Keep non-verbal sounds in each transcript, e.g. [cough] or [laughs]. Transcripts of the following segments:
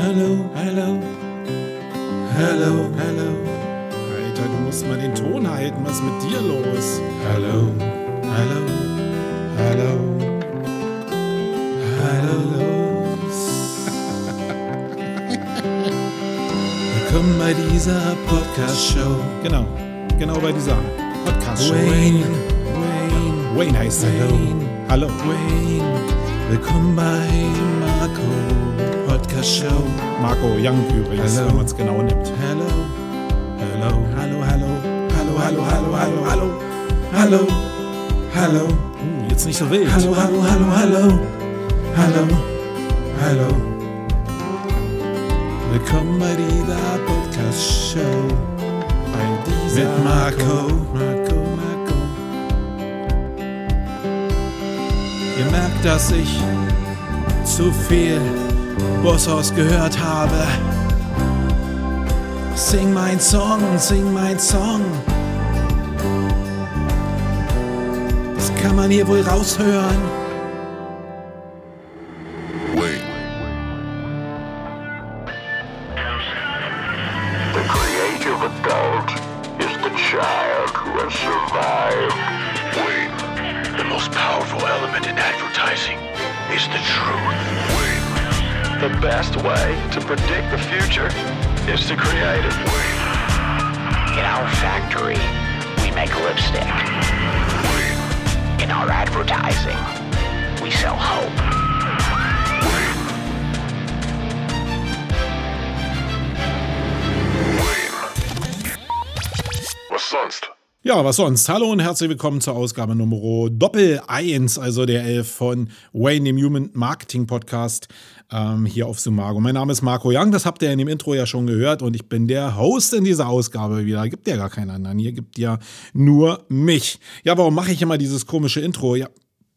Hallo, hallo, hallo, hallo. Alter, du musst mal den Ton halten. Was ist mit dir los? Hallo, hallo, hallo, hallo. Willkommen bei dieser Podcast-Show. Genau, genau bei dieser Podcast-Show. Wayne, Wayne, Wayne heißt er. Hallo. Wayne. Willkommen bei Marco Podcast Show. Marco Young übrigens, Hallo. wenn man es genau nimmt. Hallo, hallo, Hallo, hallo. hallo, hallo, hallo, hallo, hallo, hallo, hallo, Uh, jetzt nicht so wild. hallo, hallo, hallo, hallo, hallo, hallo. Willkommen bei dieser Podcast Show. Bei dieser Mit Marco, Marco, Marco. Ihr merkt, dass ich zu viel Bosshaus gehört habe. Sing mein Song, sing mein Song. Das kann man hier wohl raushören. Was sonst? Hallo und herzlich willkommen zur Ausgabe Nummer Doppel 1, also der 11 von Wayne, dem Human Marketing Podcast, ähm, hier auf Sumago. Mein Name ist Marco Young, das habt ihr in dem Intro ja schon gehört und ich bin der Host in dieser Ausgabe wieder. Gibt ja gar keinen anderen, hier gibt ja nur mich. Ja, warum mache ich immer dieses komische Intro? Ja,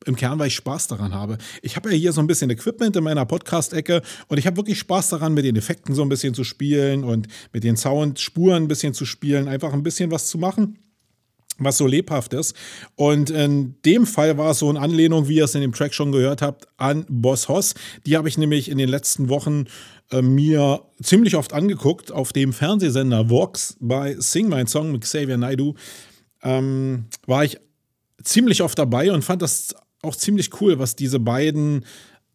im Kern, weil ich Spaß daran habe. Ich habe ja hier so ein bisschen Equipment in meiner Podcast-Ecke und ich habe wirklich Spaß daran, mit den Effekten so ein bisschen zu spielen und mit den Soundspuren ein bisschen zu spielen, einfach ein bisschen was zu machen was so lebhaft ist. Und in dem Fall war es so eine Anlehnung, wie ihr es in dem Track schon gehört habt, an Boss Hoss. Die habe ich nämlich in den letzten Wochen äh, mir ziemlich oft angeguckt auf dem Fernsehsender Vox bei Sing My Song mit Xavier Naidoo. Ähm, war ich ziemlich oft dabei und fand das auch ziemlich cool, was diese beiden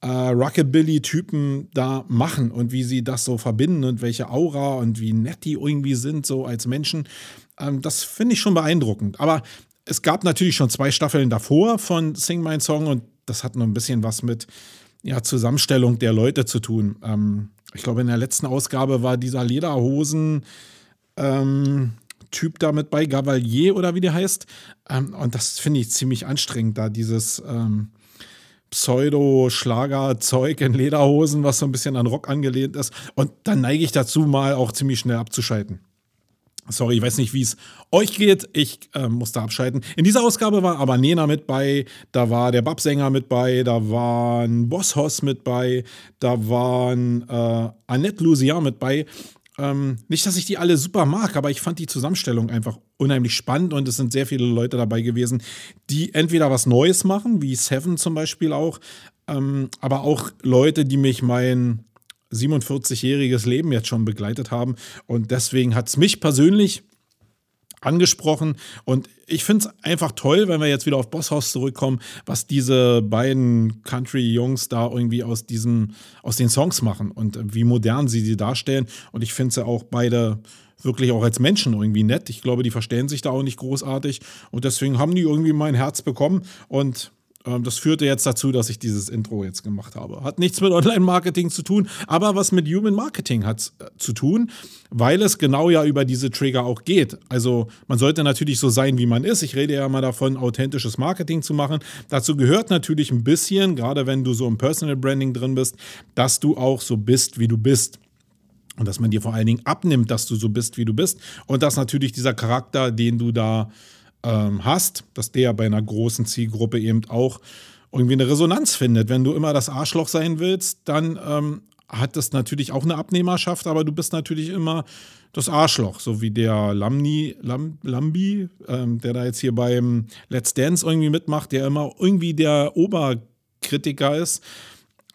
äh, Rockabilly-Typen da machen und wie sie das so verbinden und welche Aura und wie nett die irgendwie sind, so als Menschen. Ähm, das finde ich schon beeindruckend. Aber es gab natürlich schon zwei Staffeln davor von Sing My Song und das hat noch ein bisschen was mit ja, Zusammenstellung der Leute zu tun. Ähm, ich glaube, in der letzten Ausgabe war dieser Lederhosen. Ähm, Typ da mit bei, Gavalier oder wie der heißt. Ähm, und das finde ich ziemlich anstrengend, da dieses ähm, Pseudo-Schlager-Zeug in Lederhosen, was so ein bisschen an Rock angelehnt ist. Und dann neige ich dazu, mal auch ziemlich schnell abzuschalten. Sorry, ich weiß nicht, wie es euch geht. Ich äh, musste abschalten. In dieser Ausgabe war aber Nena mit bei, da war der Babsänger mit bei, da waren Boss Hoss mit bei, da waren äh, Annette Lucian mit bei. Ähm, nicht, dass ich die alle super mag, aber ich fand die Zusammenstellung einfach unheimlich spannend und es sind sehr viele Leute dabei gewesen, die entweder was Neues machen, wie Seven zum Beispiel auch, ähm, aber auch Leute, die mich mein 47-jähriges Leben jetzt schon begleitet haben. Und deswegen hat es mich persönlich angesprochen. Und ich finde es einfach toll, wenn wir jetzt wieder auf Bosshaus zurückkommen, was diese beiden Country-Jungs da irgendwie aus diesen, aus den Songs machen und wie modern sie sie darstellen. Und ich finde sie auch beide wirklich auch als Menschen irgendwie nett. Ich glaube, die verstehen sich da auch nicht großartig. Und deswegen haben die irgendwie mein Herz bekommen. Und das führte jetzt dazu, dass ich dieses Intro jetzt gemacht habe. Hat nichts mit Online-Marketing zu tun, aber was mit Human Marketing hat äh, zu tun, weil es genau ja über diese Trigger auch geht. Also man sollte natürlich so sein, wie man ist. Ich rede ja mal davon, authentisches Marketing zu machen. Dazu gehört natürlich ein bisschen, gerade wenn du so im Personal Branding drin bist, dass du auch so bist, wie du bist. Und dass man dir vor allen Dingen abnimmt, dass du so bist, wie du bist. Und dass natürlich dieser Charakter, den du da ähm, hast, dass der bei einer großen Zielgruppe eben auch irgendwie eine Resonanz findet. Wenn du immer das Arschloch sein willst, dann ähm, hat das natürlich auch eine Abnehmerschaft, aber du bist natürlich immer das Arschloch, so wie der Lamni, Lam, Lambi, ähm, der da jetzt hier beim Let's Dance irgendwie mitmacht, der immer irgendwie der Oberkritiker ist.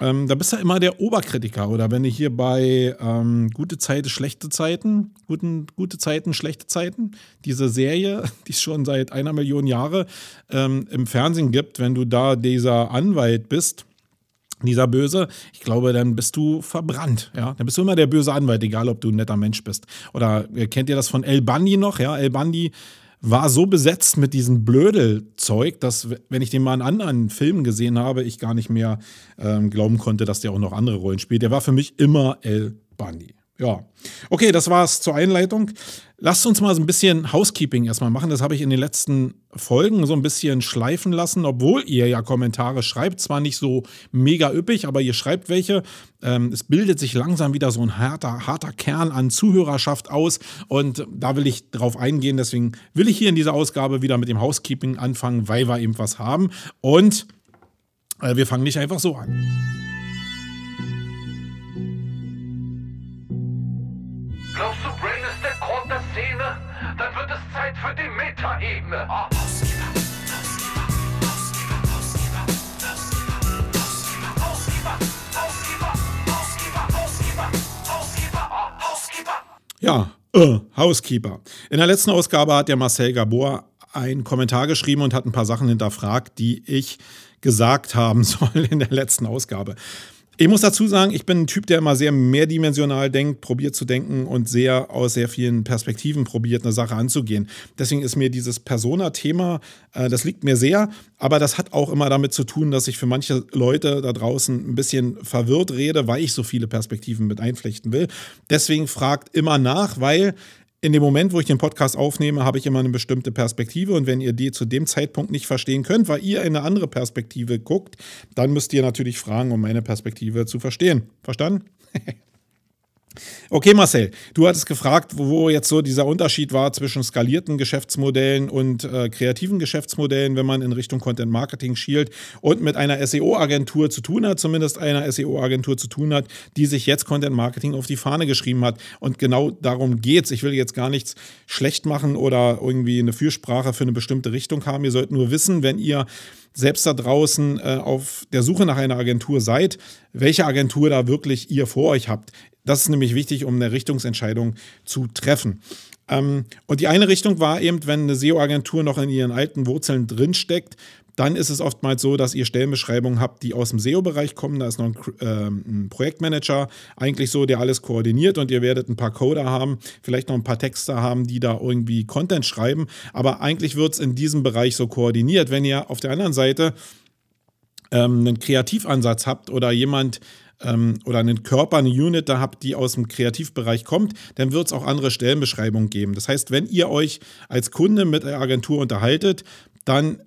Ähm, da bist du immer der Oberkritiker. Oder wenn du hier bei ähm, Gute Zeiten, schlechte Zeiten, guten, gute Zeiten, schlechte Zeiten, diese Serie, [laughs] die es schon seit einer Million Jahre ähm, im Fernsehen gibt, wenn du da dieser Anwalt bist, dieser Böse, ich glaube, dann bist du verbrannt. Ja, dann bist du immer der böse Anwalt, egal ob du ein netter Mensch bist. Oder äh, kennt ihr das von El Bundy noch? Ja, El Bundy war so besetzt mit diesem Blödelzeug, dass, wenn ich den mal in anderen Filmen gesehen habe, ich gar nicht mehr ähm, glauben konnte, dass der auch noch andere Rollen spielt. Der war für mich immer El Bundy. Ja, okay, das war's zur Einleitung. Lasst uns mal so ein bisschen Housekeeping erstmal machen. Das habe ich in den letzten Folgen so ein bisschen schleifen lassen, obwohl ihr ja Kommentare schreibt. Zwar nicht so mega üppig, aber ihr schreibt welche. Ähm, es bildet sich langsam wieder so ein harter, harter Kern an Zuhörerschaft aus und da will ich drauf eingehen. Deswegen will ich hier in dieser Ausgabe wieder mit dem Housekeeping anfangen, weil wir eben was haben. Und äh, wir fangen nicht einfach so an. Zeit für die Metaebene. Ah. Ja, äh, Housekeeper. In der letzten Ausgabe hat der Marcel Gabor einen Kommentar geschrieben und hat ein paar Sachen hinterfragt, die ich gesagt haben [laughs] soll in der letzten Ausgabe. Ich muss dazu sagen, ich bin ein Typ, der immer sehr mehrdimensional denkt, probiert zu denken und sehr aus sehr vielen Perspektiven probiert, eine Sache anzugehen. Deswegen ist mir dieses Persona-Thema, äh, das liegt mir sehr, aber das hat auch immer damit zu tun, dass ich für manche Leute da draußen ein bisschen verwirrt rede, weil ich so viele Perspektiven mit einflechten will. Deswegen fragt immer nach, weil in dem Moment, wo ich den Podcast aufnehme, habe ich immer eine bestimmte Perspektive. Und wenn ihr die zu dem Zeitpunkt nicht verstehen könnt, weil ihr in eine andere Perspektive guckt, dann müsst ihr natürlich fragen, um meine Perspektive zu verstehen. Verstanden? [laughs] Okay, Marcel, du hattest gefragt, wo jetzt so dieser Unterschied war zwischen skalierten Geschäftsmodellen und äh, kreativen Geschäftsmodellen, wenn man in Richtung Content Marketing schielt und mit einer SEO-Agentur zu tun hat, zumindest einer SEO-Agentur zu tun hat, die sich jetzt Content Marketing auf die Fahne geschrieben hat. Und genau darum geht's. Ich will jetzt gar nichts schlecht machen oder irgendwie eine Fürsprache für eine bestimmte Richtung haben. Ihr sollt nur wissen, wenn ihr selbst da draußen äh, auf der Suche nach einer Agentur seid, welche Agentur da wirklich ihr vor euch habt. Das ist nämlich wichtig, um eine Richtungsentscheidung zu treffen. Ähm, und die eine Richtung war eben, wenn eine SEO-Agentur noch in ihren alten Wurzeln drinsteckt, dann ist es oftmals so, dass ihr Stellenbeschreibungen habt, die aus dem SEO-Bereich kommen. Da ist noch ein, äh, ein, Projektmanager eigentlich so, der alles koordiniert und ihr werdet ein paar Coder haben, vielleicht noch ein paar Texter haben, die da irgendwie Content schreiben. Aber eigentlich wird es in diesem Bereich so koordiniert. Wenn ihr auf der anderen Seite ähm, einen Kreativansatz habt oder jemand, ähm, oder einen Körper, eine Unit da habt, die aus dem Kreativbereich kommt, dann wird es auch andere Stellenbeschreibungen geben. Das heißt, wenn ihr euch als Kunde mit der Agentur unterhaltet, dann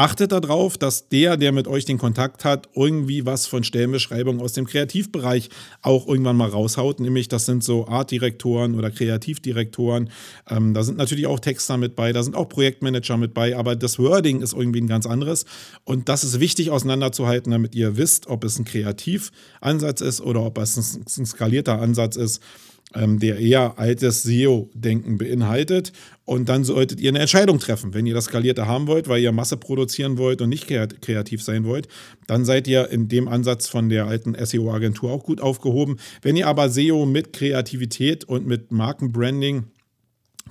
Achtet darauf, dass der, der mit euch den Kontakt hat, irgendwie was von Stellenbeschreibungen aus dem Kreativbereich auch irgendwann mal raushaut. Nämlich, das sind so Artdirektoren oder Kreativdirektoren. Ähm, da sind natürlich auch Texter mit bei, da sind auch Projektmanager mit bei, aber das Wording ist irgendwie ein ganz anderes. Und das ist wichtig auseinanderzuhalten, damit ihr wisst, ob es ein Kreativansatz ist oder ob es ein, ein skalierter Ansatz ist der eher altes SEO-Denken beinhaltet. Und dann solltet ihr eine Entscheidung treffen. Wenn ihr das Skalierte haben wollt, weil ihr Masse produzieren wollt und nicht kreativ sein wollt, dann seid ihr in dem Ansatz von der alten SEO-Agentur auch gut aufgehoben. Wenn ihr aber SEO mit Kreativität und mit Markenbranding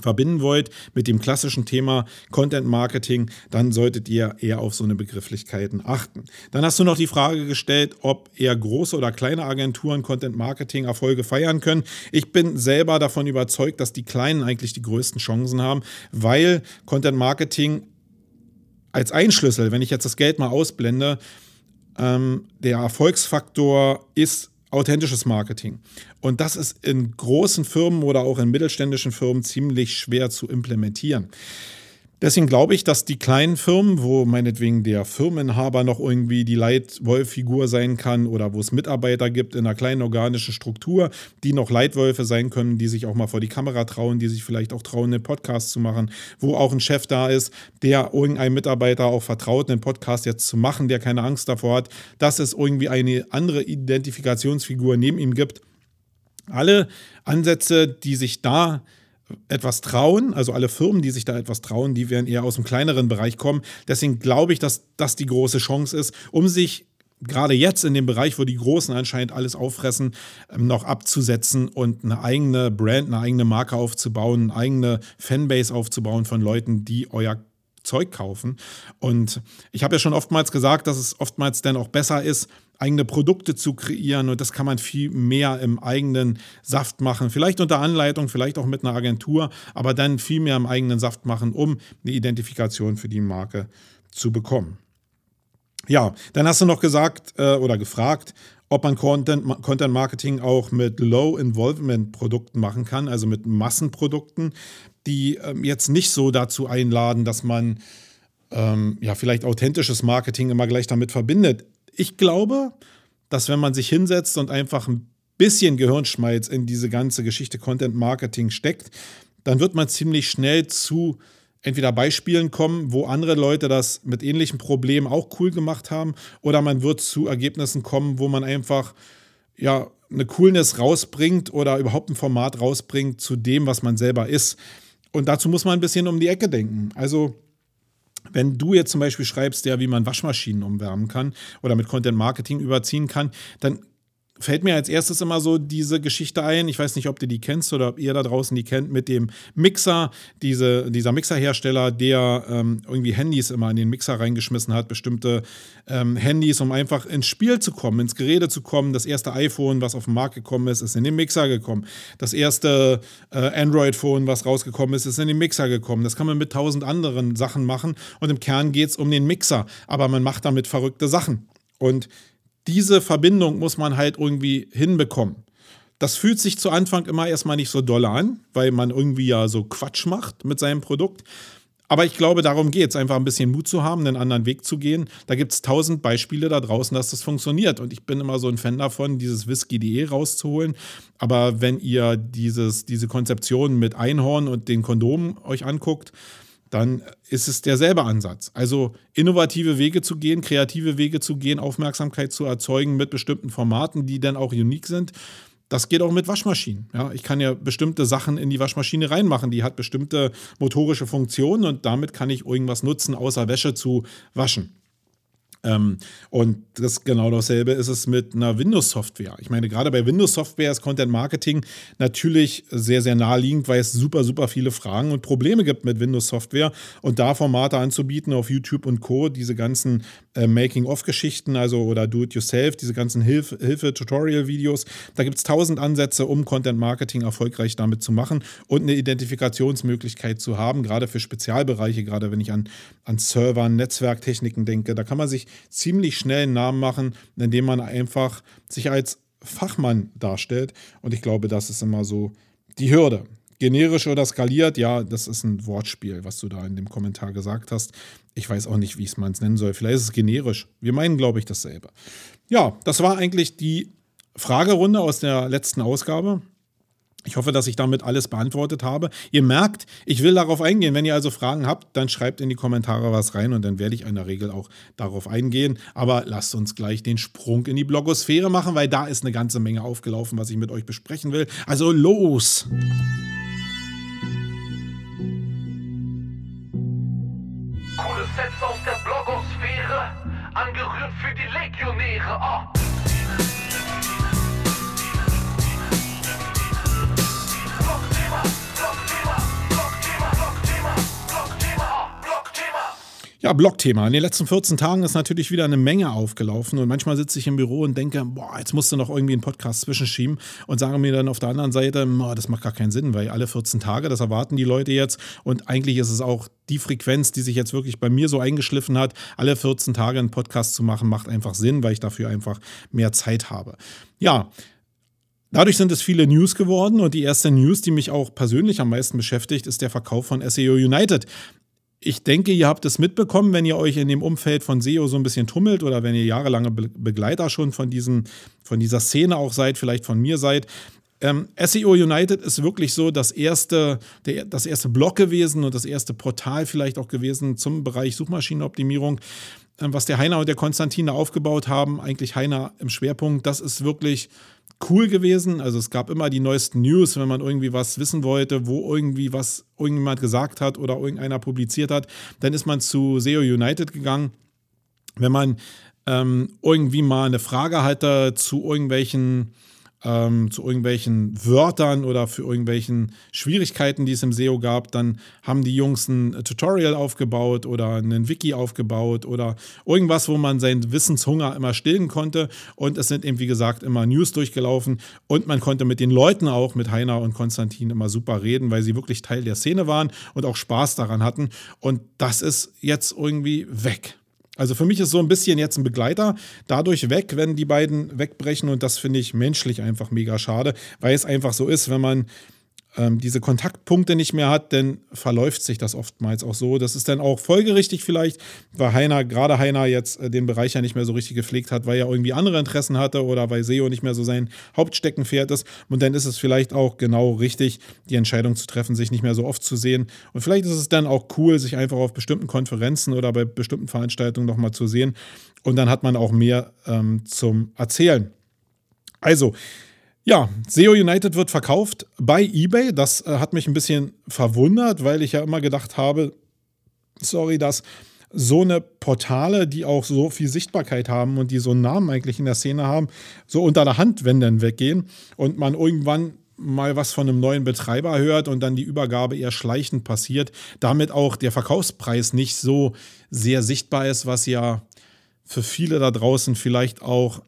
verbinden wollt mit dem klassischen Thema Content Marketing, dann solltet ihr eher auf so eine Begrifflichkeiten achten. Dann hast du noch die Frage gestellt, ob eher große oder kleine Agenturen Content Marketing Erfolge feiern können. Ich bin selber davon überzeugt, dass die kleinen eigentlich die größten Chancen haben, weil Content Marketing als Einschlüssel, wenn ich jetzt das Geld mal ausblende, ähm, der Erfolgsfaktor ist authentisches Marketing. Und das ist in großen Firmen oder auch in mittelständischen Firmen ziemlich schwer zu implementieren. Deswegen glaube ich, dass die kleinen Firmen, wo meinetwegen der Firmeninhaber noch irgendwie die Leitwolf-Figur sein kann oder wo es Mitarbeiter gibt in einer kleinen organischen Struktur, die noch Leitwölfe sein können, die sich auch mal vor die Kamera trauen, die sich vielleicht auch trauen, einen Podcast zu machen, wo auch ein Chef da ist, der irgendeinem Mitarbeiter auch vertraut, einen Podcast jetzt zu machen, der keine Angst davor hat, dass es irgendwie eine andere Identifikationsfigur neben ihm gibt. Alle Ansätze, die sich da etwas trauen, also alle Firmen, die sich da etwas trauen, die werden eher aus dem kleineren Bereich kommen. Deswegen glaube ich, dass das die große Chance ist, um sich gerade jetzt in dem Bereich, wo die Großen anscheinend alles auffressen, ähm, noch abzusetzen und eine eigene Brand, eine eigene Marke aufzubauen, eine eigene Fanbase aufzubauen von Leuten, die euer Zeug kaufen. Und ich habe ja schon oftmals gesagt, dass es oftmals dann auch besser ist, eigene Produkte zu kreieren und das kann man viel mehr im eigenen Saft machen. Vielleicht unter Anleitung, vielleicht auch mit einer Agentur, aber dann viel mehr im eigenen Saft machen, um eine Identifikation für die Marke zu bekommen. Ja, dann hast du noch gesagt äh, oder gefragt, ob man Content, Content Marketing auch mit Low Involvement Produkten machen kann, also mit Massenprodukten, die ähm, jetzt nicht so dazu einladen, dass man ähm, ja vielleicht authentisches Marketing immer gleich damit verbindet. Ich glaube, dass wenn man sich hinsetzt und einfach ein bisschen Gehirnschmalz in diese ganze Geschichte Content Marketing steckt, dann wird man ziemlich schnell zu entweder Beispielen kommen, wo andere Leute das mit ähnlichen Problemen auch cool gemacht haben, oder man wird zu Ergebnissen kommen, wo man einfach ja eine Coolness rausbringt oder überhaupt ein Format rausbringt zu dem, was man selber ist. Und dazu muss man ein bisschen um die Ecke denken. Also wenn du jetzt zum Beispiel schreibst, ja, wie man Waschmaschinen umwärmen kann oder mit Content Marketing überziehen kann, dann fällt mir als erstes immer so diese Geschichte ein. Ich weiß nicht, ob du die kennst oder ob ihr da draußen die kennt mit dem Mixer, diese, dieser Mixerhersteller, der ähm, irgendwie Handys immer in den Mixer reingeschmissen hat, bestimmte ähm, Handys, um einfach ins Spiel zu kommen, ins Gerede zu kommen. Das erste iPhone, was auf den Markt gekommen ist, ist in den Mixer gekommen. Das erste äh, Android-Phone, was rausgekommen ist, ist in den Mixer gekommen. Das kann man mit tausend anderen Sachen machen und im Kern geht es um den Mixer, aber man macht damit verrückte Sachen. Und diese Verbindung muss man halt irgendwie hinbekommen. Das fühlt sich zu Anfang immer erstmal nicht so doll an, weil man irgendwie ja so Quatsch macht mit seinem Produkt. Aber ich glaube, darum geht es, einfach ein bisschen Mut zu haben, einen anderen Weg zu gehen. Da gibt es tausend Beispiele da draußen, dass das funktioniert. Und ich bin immer so ein Fan davon, dieses Whisky.de rauszuholen. Aber wenn ihr dieses, diese Konzeption mit Einhorn und den Kondomen euch anguckt, dann ist es derselbe Ansatz. Also innovative Wege zu gehen, kreative Wege zu gehen, Aufmerksamkeit zu erzeugen mit bestimmten Formaten, die dann auch unique sind. Das geht auch mit Waschmaschinen. Ja, ich kann ja bestimmte Sachen in die Waschmaschine reinmachen. Die hat bestimmte motorische Funktionen und damit kann ich irgendwas nutzen, außer Wäsche zu waschen. Ähm, und das genau dasselbe ist es mit einer Windows-Software. Ich meine, gerade bei Windows-Software ist Content Marketing natürlich sehr, sehr naheliegend, weil es super, super viele Fragen und Probleme gibt mit Windows-Software und da Formate anzubieten auf YouTube und Co., diese ganzen äh, Making-of-Geschichten, also oder Do-it-yourself, diese ganzen Hilf Hilfe-Tutorial-Videos. Da gibt es tausend Ansätze, um Content Marketing erfolgreich damit zu machen und eine Identifikationsmöglichkeit zu haben, gerade für Spezialbereiche, gerade wenn ich an, an Servern, Netzwerktechniken denke. Da kann man sich ziemlich schnell einen Namen machen, indem man einfach sich als Fachmann darstellt. Und ich glaube, das ist immer so die Hürde. Generisch oder skaliert, ja, das ist ein Wortspiel, was du da in dem Kommentar gesagt hast. Ich weiß auch nicht, wie ich es mal nennen soll. Vielleicht ist es generisch. Wir meinen, glaube ich, dasselbe. Ja, das war eigentlich die Fragerunde aus der letzten Ausgabe. Ich hoffe, dass ich damit alles beantwortet habe. Ihr merkt, ich will darauf eingehen. Wenn ihr also Fragen habt, dann schreibt in die Kommentare was rein und dann werde ich in der Regel auch darauf eingehen. Aber lasst uns gleich den Sprung in die Blogosphäre machen, weil da ist eine ganze Menge aufgelaufen, was ich mit euch besprechen will. Also los! Coole Sets aus der Blogosphäre, angerührt für die Legionäre. Oh. Ja, Blogthema. In den letzten 14 Tagen ist natürlich wieder eine Menge aufgelaufen und manchmal sitze ich im Büro und denke, boah, jetzt musst du noch irgendwie einen Podcast zwischenschieben und sage mir dann auf der anderen Seite, boah, das macht gar keinen Sinn, weil alle 14 Tage, das erwarten die Leute jetzt und eigentlich ist es auch die Frequenz, die sich jetzt wirklich bei mir so eingeschliffen hat, alle 14 Tage einen Podcast zu machen, macht einfach Sinn, weil ich dafür einfach mehr Zeit habe. Ja, Dadurch sind es viele News geworden und die erste News, die mich auch persönlich am meisten beschäftigt, ist der Verkauf von SEO United. Ich denke, ihr habt es mitbekommen, wenn ihr euch in dem Umfeld von SEO so ein bisschen tummelt oder wenn ihr jahrelange Be Begleiter schon von, diesen, von dieser Szene auch seid, vielleicht von mir seid. Ähm, SEO United ist wirklich so das erste, der, das erste Blog gewesen und das erste Portal vielleicht auch gewesen zum Bereich Suchmaschinenoptimierung, ähm, was der Heiner und der Konstantin da aufgebaut haben. Eigentlich Heiner im Schwerpunkt. Das ist wirklich cool gewesen. Also es gab immer die neuesten News, wenn man irgendwie was wissen wollte, wo irgendwie was irgendjemand gesagt hat oder irgendeiner publiziert hat, dann ist man zu SEO United gegangen. Wenn man ähm, irgendwie mal eine Frage hatte zu irgendwelchen ähm, zu irgendwelchen Wörtern oder für irgendwelchen Schwierigkeiten, die es im SEO gab, dann haben die Jungs ein Tutorial aufgebaut oder einen Wiki aufgebaut oder irgendwas, wo man seinen Wissenshunger immer stillen konnte. Und es sind eben, wie gesagt, immer News durchgelaufen und man konnte mit den Leuten auch, mit Heiner und Konstantin, immer super reden, weil sie wirklich Teil der Szene waren und auch Spaß daran hatten. Und das ist jetzt irgendwie weg. Also für mich ist so ein bisschen jetzt ein Begleiter. Dadurch weg, wenn die beiden wegbrechen und das finde ich menschlich einfach mega schade, weil es einfach so ist, wenn man ähm, diese Kontaktpunkte nicht mehr hat, dann verläuft sich das oftmals auch so. Das ist dann auch folgerichtig vielleicht, weil Heiner, gerade Heiner jetzt äh, den Bereich ja nicht mehr so richtig gepflegt hat, weil er irgendwie andere Interessen hatte oder weil SEO nicht mehr so sein Hauptsteckenpferd ist. Und dann ist es vielleicht auch genau richtig, die Entscheidung zu treffen, sich nicht mehr so oft zu sehen. Und vielleicht ist es dann auch cool, sich einfach auf bestimmten Konferenzen oder bei bestimmten Veranstaltungen nochmal zu sehen. Und dann hat man auch mehr ähm, zum Erzählen. Also, ja, SEO United wird verkauft bei eBay. Das äh, hat mich ein bisschen verwundert, weil ich ja immer gedacht habe, sorry, dass so eine Portale, die auch so viel Sichtbarkeit haben und die so einen Namen eigentlich in der Szene haben, so unter der Hand, wenn dann weggehen und man irgendwann mal was von einem neuen Betreiber hört und dann die Übergabe eher schleichend passiert, damit auch der Verkaufspreis nicht so sehr sichtbar ist, was ja für viele da draußen vielleicht auch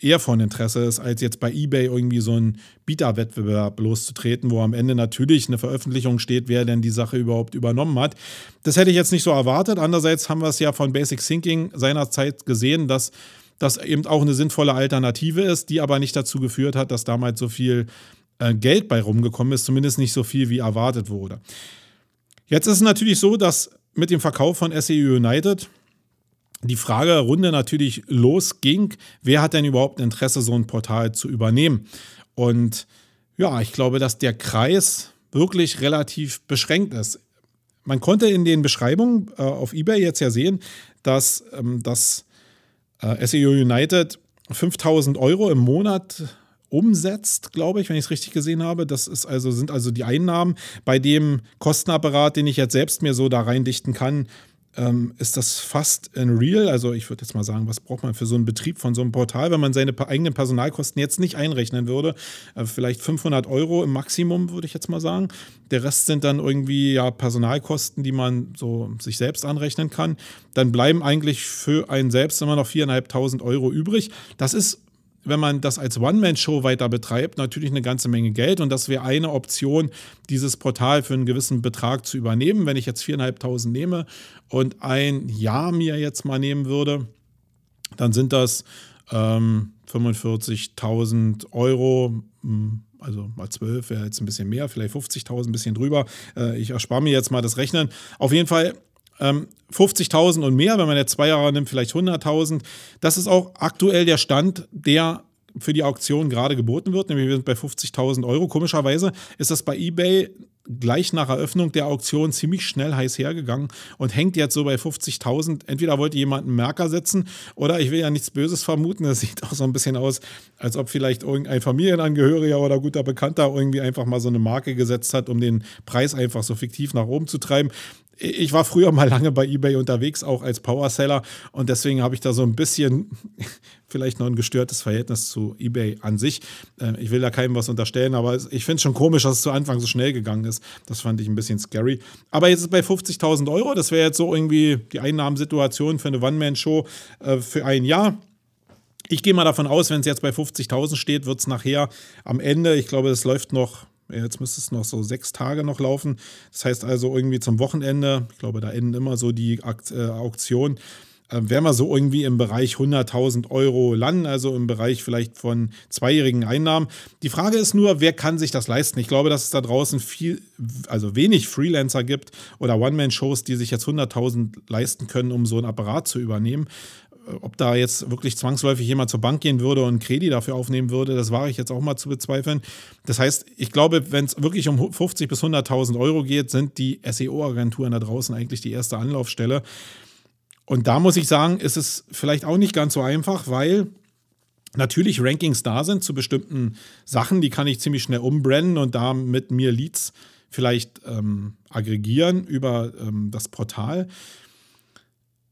eher von Interesse ist, als jetzt bei eBay irgendwie so einen Bieterwettbewerb loszutreten, wo am Ende natürlich eine Veröffentlichung steht, wer denn die Sache überhaupt übernommen hat. Das hätte ich jetzt nicht so erwartet. Andererseits haben wir es ja von Basic Thinking seinerzeit gesehen, dass das eben auch eine sinnvolle Alternative ist, die aber nicht dazu geführt hat, dass damals so viel äh, Geld bei rumgekommen ist, zumindest nicht so viel, wie erwartet wurde. Jetzt ist es natürlich so, dass mit dem Verkauf von SEO United die Fragerunde natürlich losging, wer hat denn überhaupt Interesse, so ein Portal zu übernehmen? Und ja, ich glaube, dass der Kreis wirklich relativ beschränkt ist. Man konnte in den Beschreibungen äh, auf eBay jetzt ja sehen, dass ähm, das äh, SEO United 5000 Euro im Monat umsetzt, glaube ich, wenn ich es richtig gesehen habe. Das ist also, sind also die Einnahmen. Bei dem Kostenapparat, den ich jetzt selbst mir so da reindichten kann, ähm, ist das fast in real. Also ich würde jetzt mal sagen, was braucht man für so einen Betrieb von so einem Portal, wenn man seine eigenen Personalkosten jetzt nicht einrechnen würde? Äh, vielleicht 500 Euro im Maximum, würde ich jetzt mal sagen. Der Rest sind dann irgendwie ja Personalkosten, die man so sich selbst anrechnen kann. Dann bleiben eigentlich für einen selbst immer noch 4.500 Euro übrig. Das ist wenn man das als One-Man-Show weiter betreibt, natürlich eine ganze Menge Geld. Und das wäre eine Option, dieses Portal für einen gewissen Betrag zu übernehmen. Wenn ich jetzt 4.500 nehme und ein Jahr mir jetzt mal nehmen würde, dann sind das ähm, 45.000 Euro. Hm, also mal 12 wäre jetzt ein bisschen mehr, vielleicht 50.000, ein bisschen drüber. Äh, ich erspare mir jetzt mal das Rechnen. Auf jeden Fall ähm, 50.000 und mehr, wenn man jetzt zwei Jahre nimmt, vielleicht 100.000. Das ist auch aktuell der Stand, der für die Auktion gerade geboten wird, nämlich wir sind bei 50.000 Euro. Komischerweise ist das bei eBay gleich nach Eröffnung der Auktion ziemlich schnell heiß hergegangen und hängt jetzt so bei 50.000. Entweder wollte jemand einen Merker setzen oder ich will ja nichts Böses vermuten. Das [laughs] sieht auch so ein bisschen aus, als ob vielleicht irgendein Familienangehöriger oder guter Bekannter irgendwie einfach mal so eine Marke gesetzt hat, um den Preis einfach so fiktiv nach oben zu treiben ich war früher mal lange bei eBay unterwegs, auch als Powerseller. Und deswegen habe ich da so ein bisschen [laughs] vielleicht noch ein gestörtes Verhältnis zu eBay an sich. Äh, ich will da keinem was unterstellen, aber ich finde es schon komisch, dass es zu Anfang so schnell gegangen ist. Das fand ich ein bisschen scary. Aber jetzt ist es bei 50.000 Euro. Das wäre jetzt so irgendwie die Einnahmensituation für eine One-Man-Show äh, für ein Jahr. Ich gehe mal davon aus, wenn es jetzt bei 50.000 steht, wird es nachher am Ende, ich glaube, es läuft noch Jetzt müsste es noch so sechs Tage noch laufen. Das heißt also irgendwie zum Wochenende, ich glaube, da enden immer so die äh, Auktionen, äh, werden wir so irgendwie im Bereich 100.000 Euro landen, also im Bereich vielleicht von zweijährigen Einnahmen. Die Frage ist nur, wer kann sich das leisten? Ich glaube, dass es da draußen viel, also wenig Freelancer gibt oder One-Man-Shows, die sich jetzt 100.000 leisten können, um so ein Apparat zu übernehmen ob da jetzt wirklich zwangsläufig jemand zur Bank gehen würde und einen Kredit dafür aufnehmen würde, das wage ich jetzt auch mal zu bezweifeln. Das heißt, ich glaube, wenn es wirklich um 50.000 bis 100.000 Euro geht, sind die SEO-Agenturen da draußen eigentlich die erste Anlaufstelle. Und da muss ich sagen, ist es vielleicht auch nicht ganz so einfach, weil natürlich Rankings da sind zu bestimmten Sachen, die kann ich ziemlich schnell umbrennen und damit mir Leads vielleicht ähm, aggregieren über ähm, das Portal.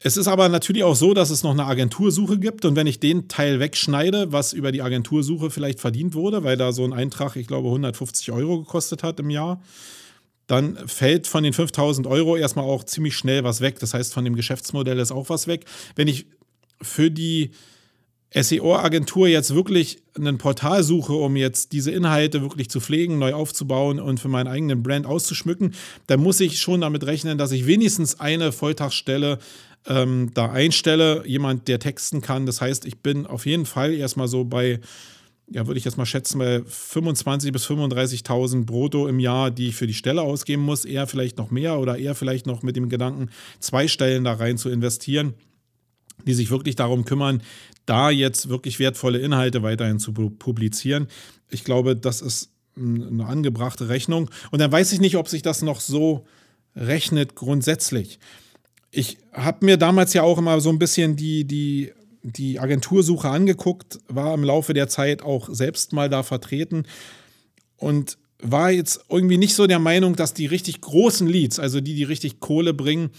Es ist aber natürlich auch so, dass es noch eine Agentursuche gibt und wenn ich den Teil wegschneide, was über die Agentursuche vielleicht verdient wurde, weil da so ein Eintrag, ich glaube, 150 Euro gekostet hat im Jahr, dann fällt von den 5000 Euro erstmal auch ziemlich schnell was weg. Das heißt, von dem Geschäftsmodell ist auch was weg. Wenn ich für die SEO-Agentur jetzt wirklich ein Portal suche, um jetzt diese Inhalte wirklich zu pflegen, neu aufzubauen und für meinen eigenen Brand auszuschmücken, dann muss ich schon damit rechnen, dass ich wenigstens eine Volltagsstelle ähm, da einstelle, jemand, der texten kann. Das heißt, ich bin auf jeden Fall erstmal so bei, ja, würde ich jetzt mal schätzen, bei 25.000 bis 35.000 brutto im Jahr, die ich für die Stelle ausgeben muss. Eher vielleicht noch mehr oder eher vielleicht noch mit dem Gedanken, zwei Stellen da rein zu investieren die sich wirklich darum kümmern, da jetzt wirklich wertvolle Inhalte weiterhin zu publizieren. Ich glaube, das ist eine angebrachte Rechnung. Und dann weiß ich nicht, ob sich das noch so rechnet grundsätzlich. Ich habe mir damals ja auch immer so ein bisschen die, die, die Agentursuche angeguckt, war im Laufe der Zeit auch selbst mal da vertreten und war jetzt irgendwie nicht so der Meinung, dass die richtig großen Leads, also die, die richtig Kohle bringen,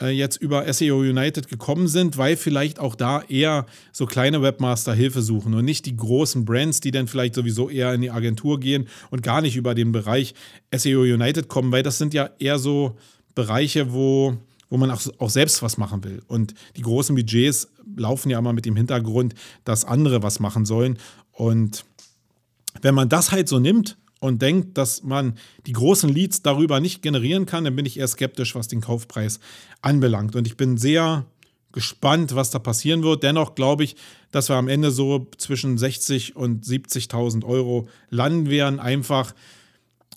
äh, jetzt über SEO United gekommen sind, weil vielleicht auch da eher so kleine Webmaster Hilfe suchen und nicht die großen Brands, die dann vielleicht sowieso eher in die Agentur gehen und gar nicht über den Bereich SEO United kommen, weil das sind ja eher so Bereiche, wo, wo man auch, auch selbst was machen will. Und die großen Budgets laufen ja immer mit dem Hintergrund, dass andere was machen sollen. Und wenn man das halt so nimmt, und denkt, dass man die großen Leads darüber nicht generieren kann, dann bin ich eher skeptisch, was den Kaufpreis anbelangt. Und ich bin sehr gespannt, was da passieren wird. Dennoch glaube ich, dass wir am Ende so zwischen 60 und 70.000 Euro landen werden, einfach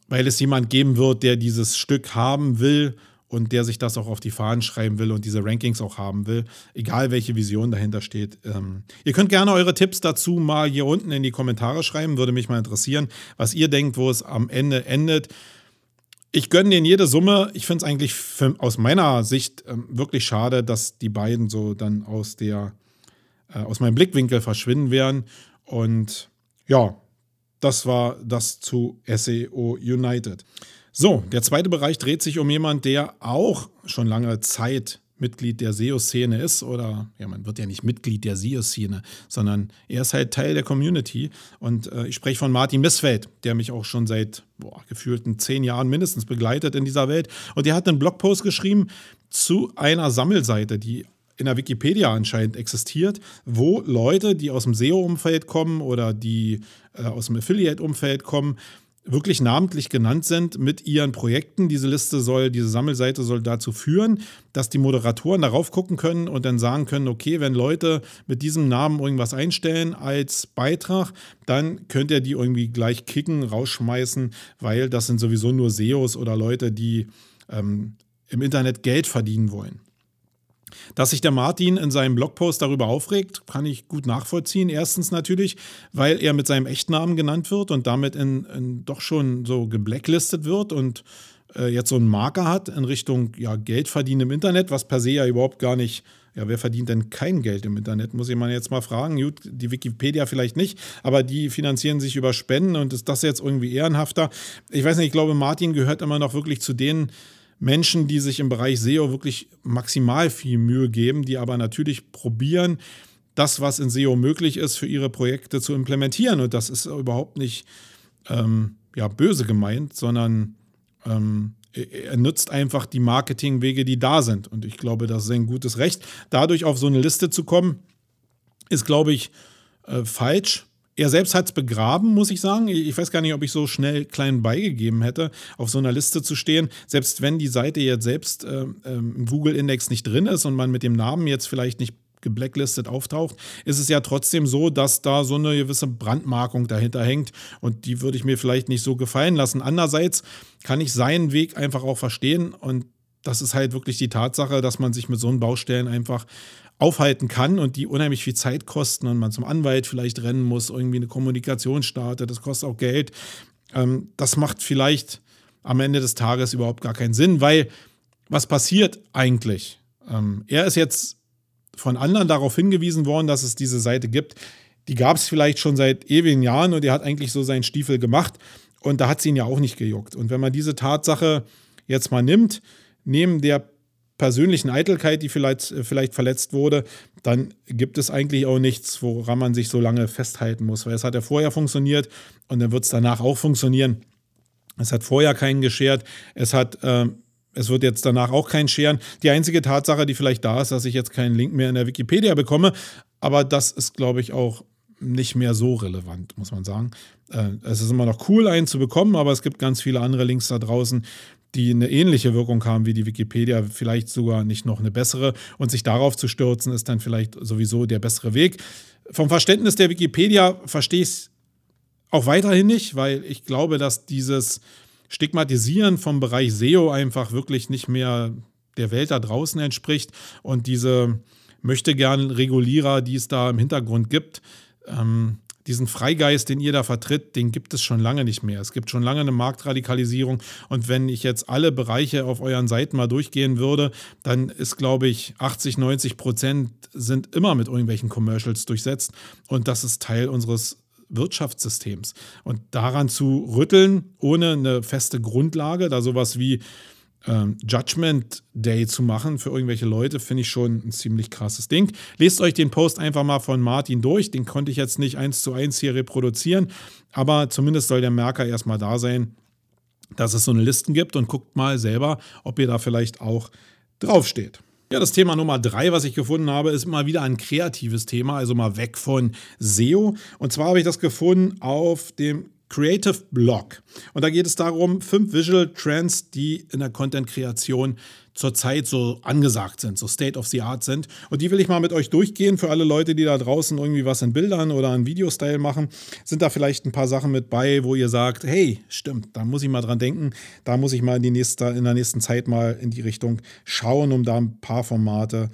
weil es jemand geben wird, der dieses Stück haben will und der sich das auch auf die Fahnen schreiben will und diese Rankings auch haben will, egal welche Vision dahinter steht. Ähm, ihr könnt gerne eure Tipps dazu mal hier unten in die Kommentare schreiben, würde mich mal interessieren, was ihr denkt, wo es am Ende endet. Ich gönne denen jede Summe. Ich finde es eigentlich für, aus meiner Sicht ähm, wirklich schade, dass die beiden so dann aus der äh, aus meinem Blickwinkel verschwinden werden. Und ja, das war das zu SEO United. So, der zweite Bereich dreht sich um jemanden, der auch schon lange Zeit Mitglied der SEO-Szene ist oder ja, man wird ja nicht Mitglied der SEO-Szene, sondern er ist halt Teil der Community. Und äh, ich spreche von Martin Missfeld, der mich auch schon seit boah, gefühlten zehn Jahren mindestens begleitet in dieser Welt. Und der hat einen Blogpost geschrieben zu einer Sammelseite, die in der Wikipedia anscheinend existiert, wo Leute, die aus dem SEO-Umfeld kommen oder die äh, aus dem Affiliate-Umfeld kommen, wirklich namentlich genannt sind mit ihren Projekten. Diese Liste soll, diese Sammelseite soll dazu führen, dass die Moderatoren darauf gucken können und dann sagen können, okay, wenn Leute mit diesem Namen irgendwas einstellen als Beitrag, dann könnt ihr die irgendwie gleich kicken, rausschmeißen, weil das sind sowieso nur SEOs oder Leute, die ähm, im Internet Geld verdienen wollen. Dass sich der Martin in seinem Blogpost darüber aufregt, kann ich gut nachvollziehen. Erstens natürlich, weil er mit seinem Echtnamen genannt wird und damit in, in doch schon so geblacklistet wird und äh, jetzt so einen Marker hat in Richtung ja, Geld verdienen im Internet, was per se ja überhaupt gar nicht, ja, wer verdient denn kein Geld im Internet, muss ich mal jetzt mal fragen. Gut, die Wikipedia vielleicht nicht, aber die finanzieren sich über Spenden und ist das jetzt irgendwie ehrenhafter? Ich weiß nicht, ich glaube, Martin gehört immer noch wirklich zu denen, Menschen, die sich im Bereich SEO wirklich maximal viel Mühe geben, die aber natürlich probieren, das, was in SEO möglich ist, für ihre Projekte zu implementieren. Und das ist überhaupt nicht ähm, ja, böse gemeint, sondern ähm, er nutzt einfach die Marketingwege, die da sind. Und ich glaube, das ist ein gutes Recht. Dadurch auf so eine Liste zu kommen, ist, glaube ich, äh, falsch. Er selbst hat es begraben, muss ich sagen. Ich weiß gar nicht, ob ich so schnell klein beigegeben hätte, auf so einer Liste zu stehen. Selbst wenn die Seite jetzt selbst äh, im Google-Index nicht drin ist und man mit dem Namen jetzt vielleicht nicht geblacklistet auftaucht, ist es ja trotzdem so, dass da so eine gewisse Brandmarkung dahinter hängt und die würde ich mir vielleicht nicht so gefallen lassen. Andererseits kann ich seinen Weg einfach auch verstehen und das ist halt wirklich die Tatsache, dass man sich mit so einen Baustellen einfach aufhalten kann und die unheimlich viel Zeit kosten und man zum Anwalt vielleicht rennen muss, irgendwie eine Kommunikation startet, das kostet auch Geld. Ähm, das macht vielleicht am Ende des Tages überhaupt gar keinen Sinn, weil was passiert eigentlich? Ähm, er ist jetzt von anderen darauf hingewiesen worden, dass es diese Seite gibt. Die gab es vielleicht schon seit ewigen Jahren und er hat eigentlich so seinen Stiefel gemacht und da hat es ihn ja auch nicht gejuckt. Und wenn man diese Tatsache jetzt mal nimmt, neben der persönlichen Eitelkeit, die vielleicht, vielleicht verletzt wurde, dann gibt es eigentlich auch nichts, woran man sich so lange festhalten muss. Weil es hat ja vorher funktioniert und dann wird es danach auch funktionieren. Es hat vorher keinen geschert. Es hat. Äh, es wird jetzt danach auch keinen scheren. Die einzige Tatsache, die vielleicht da ist, dass ich jetzt keinen Link mehr in der Wikipedia bekomme. Aber das ist, glaube ich, auch nicht mehr so relevant, muss man sagen. Äh, es ist immer noch cool, einen zu bekommen, aber es gibt ganz viele andere Links da draußen, die eine ähnliche Wirkung haben wie die Wikipedia, vielleicht sogar nicht noch eine bessere. Und sich darauf zu stürzen, ist dann vielleicht sowieso der bessere Weg. Vom Verständnis der Wikipedia verstehe ich es auch weiterhin nicht, weil ich glaube, dass dieses Stigmatisieren vom Bereich SEO einfach wirklich nicht mehr der Welt da draußen entspricht und diese möchte gern Regulierer, die es da im Hintergrund gibt, ähm, diesen Freigeist, den ihr da vertritt, den gibt es schon lange nicht mehr. Es gibt schon lange eine Marktradikalisierung. Und wenn ich jetzt alle Bereiche auf euren Seiten mal durchgehen würde, dann ist, glaube ich, 80, 90 Prozent sind immer mit irgendwelchen Commercials durchsetzt. Und das ist Teil unseres Wirtschaftssystems. Und daran zu rütteln, ohne eine feste Grundlage, da sowas wie ähm, Judgment Day zu machen für irgendwelche Leute, finde ich schon ein ziemlich krasses Ding. Lest euch den Post einfach mal von Martin durch. Den konnte ich jetzt nicht eins zu eins hier reproduzieren, aber zumindest soll der Merker erstmal da sein, dass es so eine Listen gibt und guckt mal selber, ob ihr da vielleicht auch draufsteht. Ja, das Thema Nummer drei, was ich gefunden habe, ist mal wieder ein kreatives Thema, also mal weg von SEO. Und zwar habe ich das gefunden auf dem Creative Blog. Und da geht es darum, fünf Visual Trends, die in der Content-Kreation zurzeit so angesagt sind, so State of the Art sind. Und die will ich mal mit euch durchgehen. Für alle Leute, die da draußen irgendwie was in Bildern oder in Videostyle machen, sind da vielleicht ein paar Sachen mit bei, wo ihr sagt, hey, stimmt, da muss ich mal dran denken. Da muss ich mal in, die nächste, in der nächsten Zeit mal in die Richtung schauen, um da ein paar Formate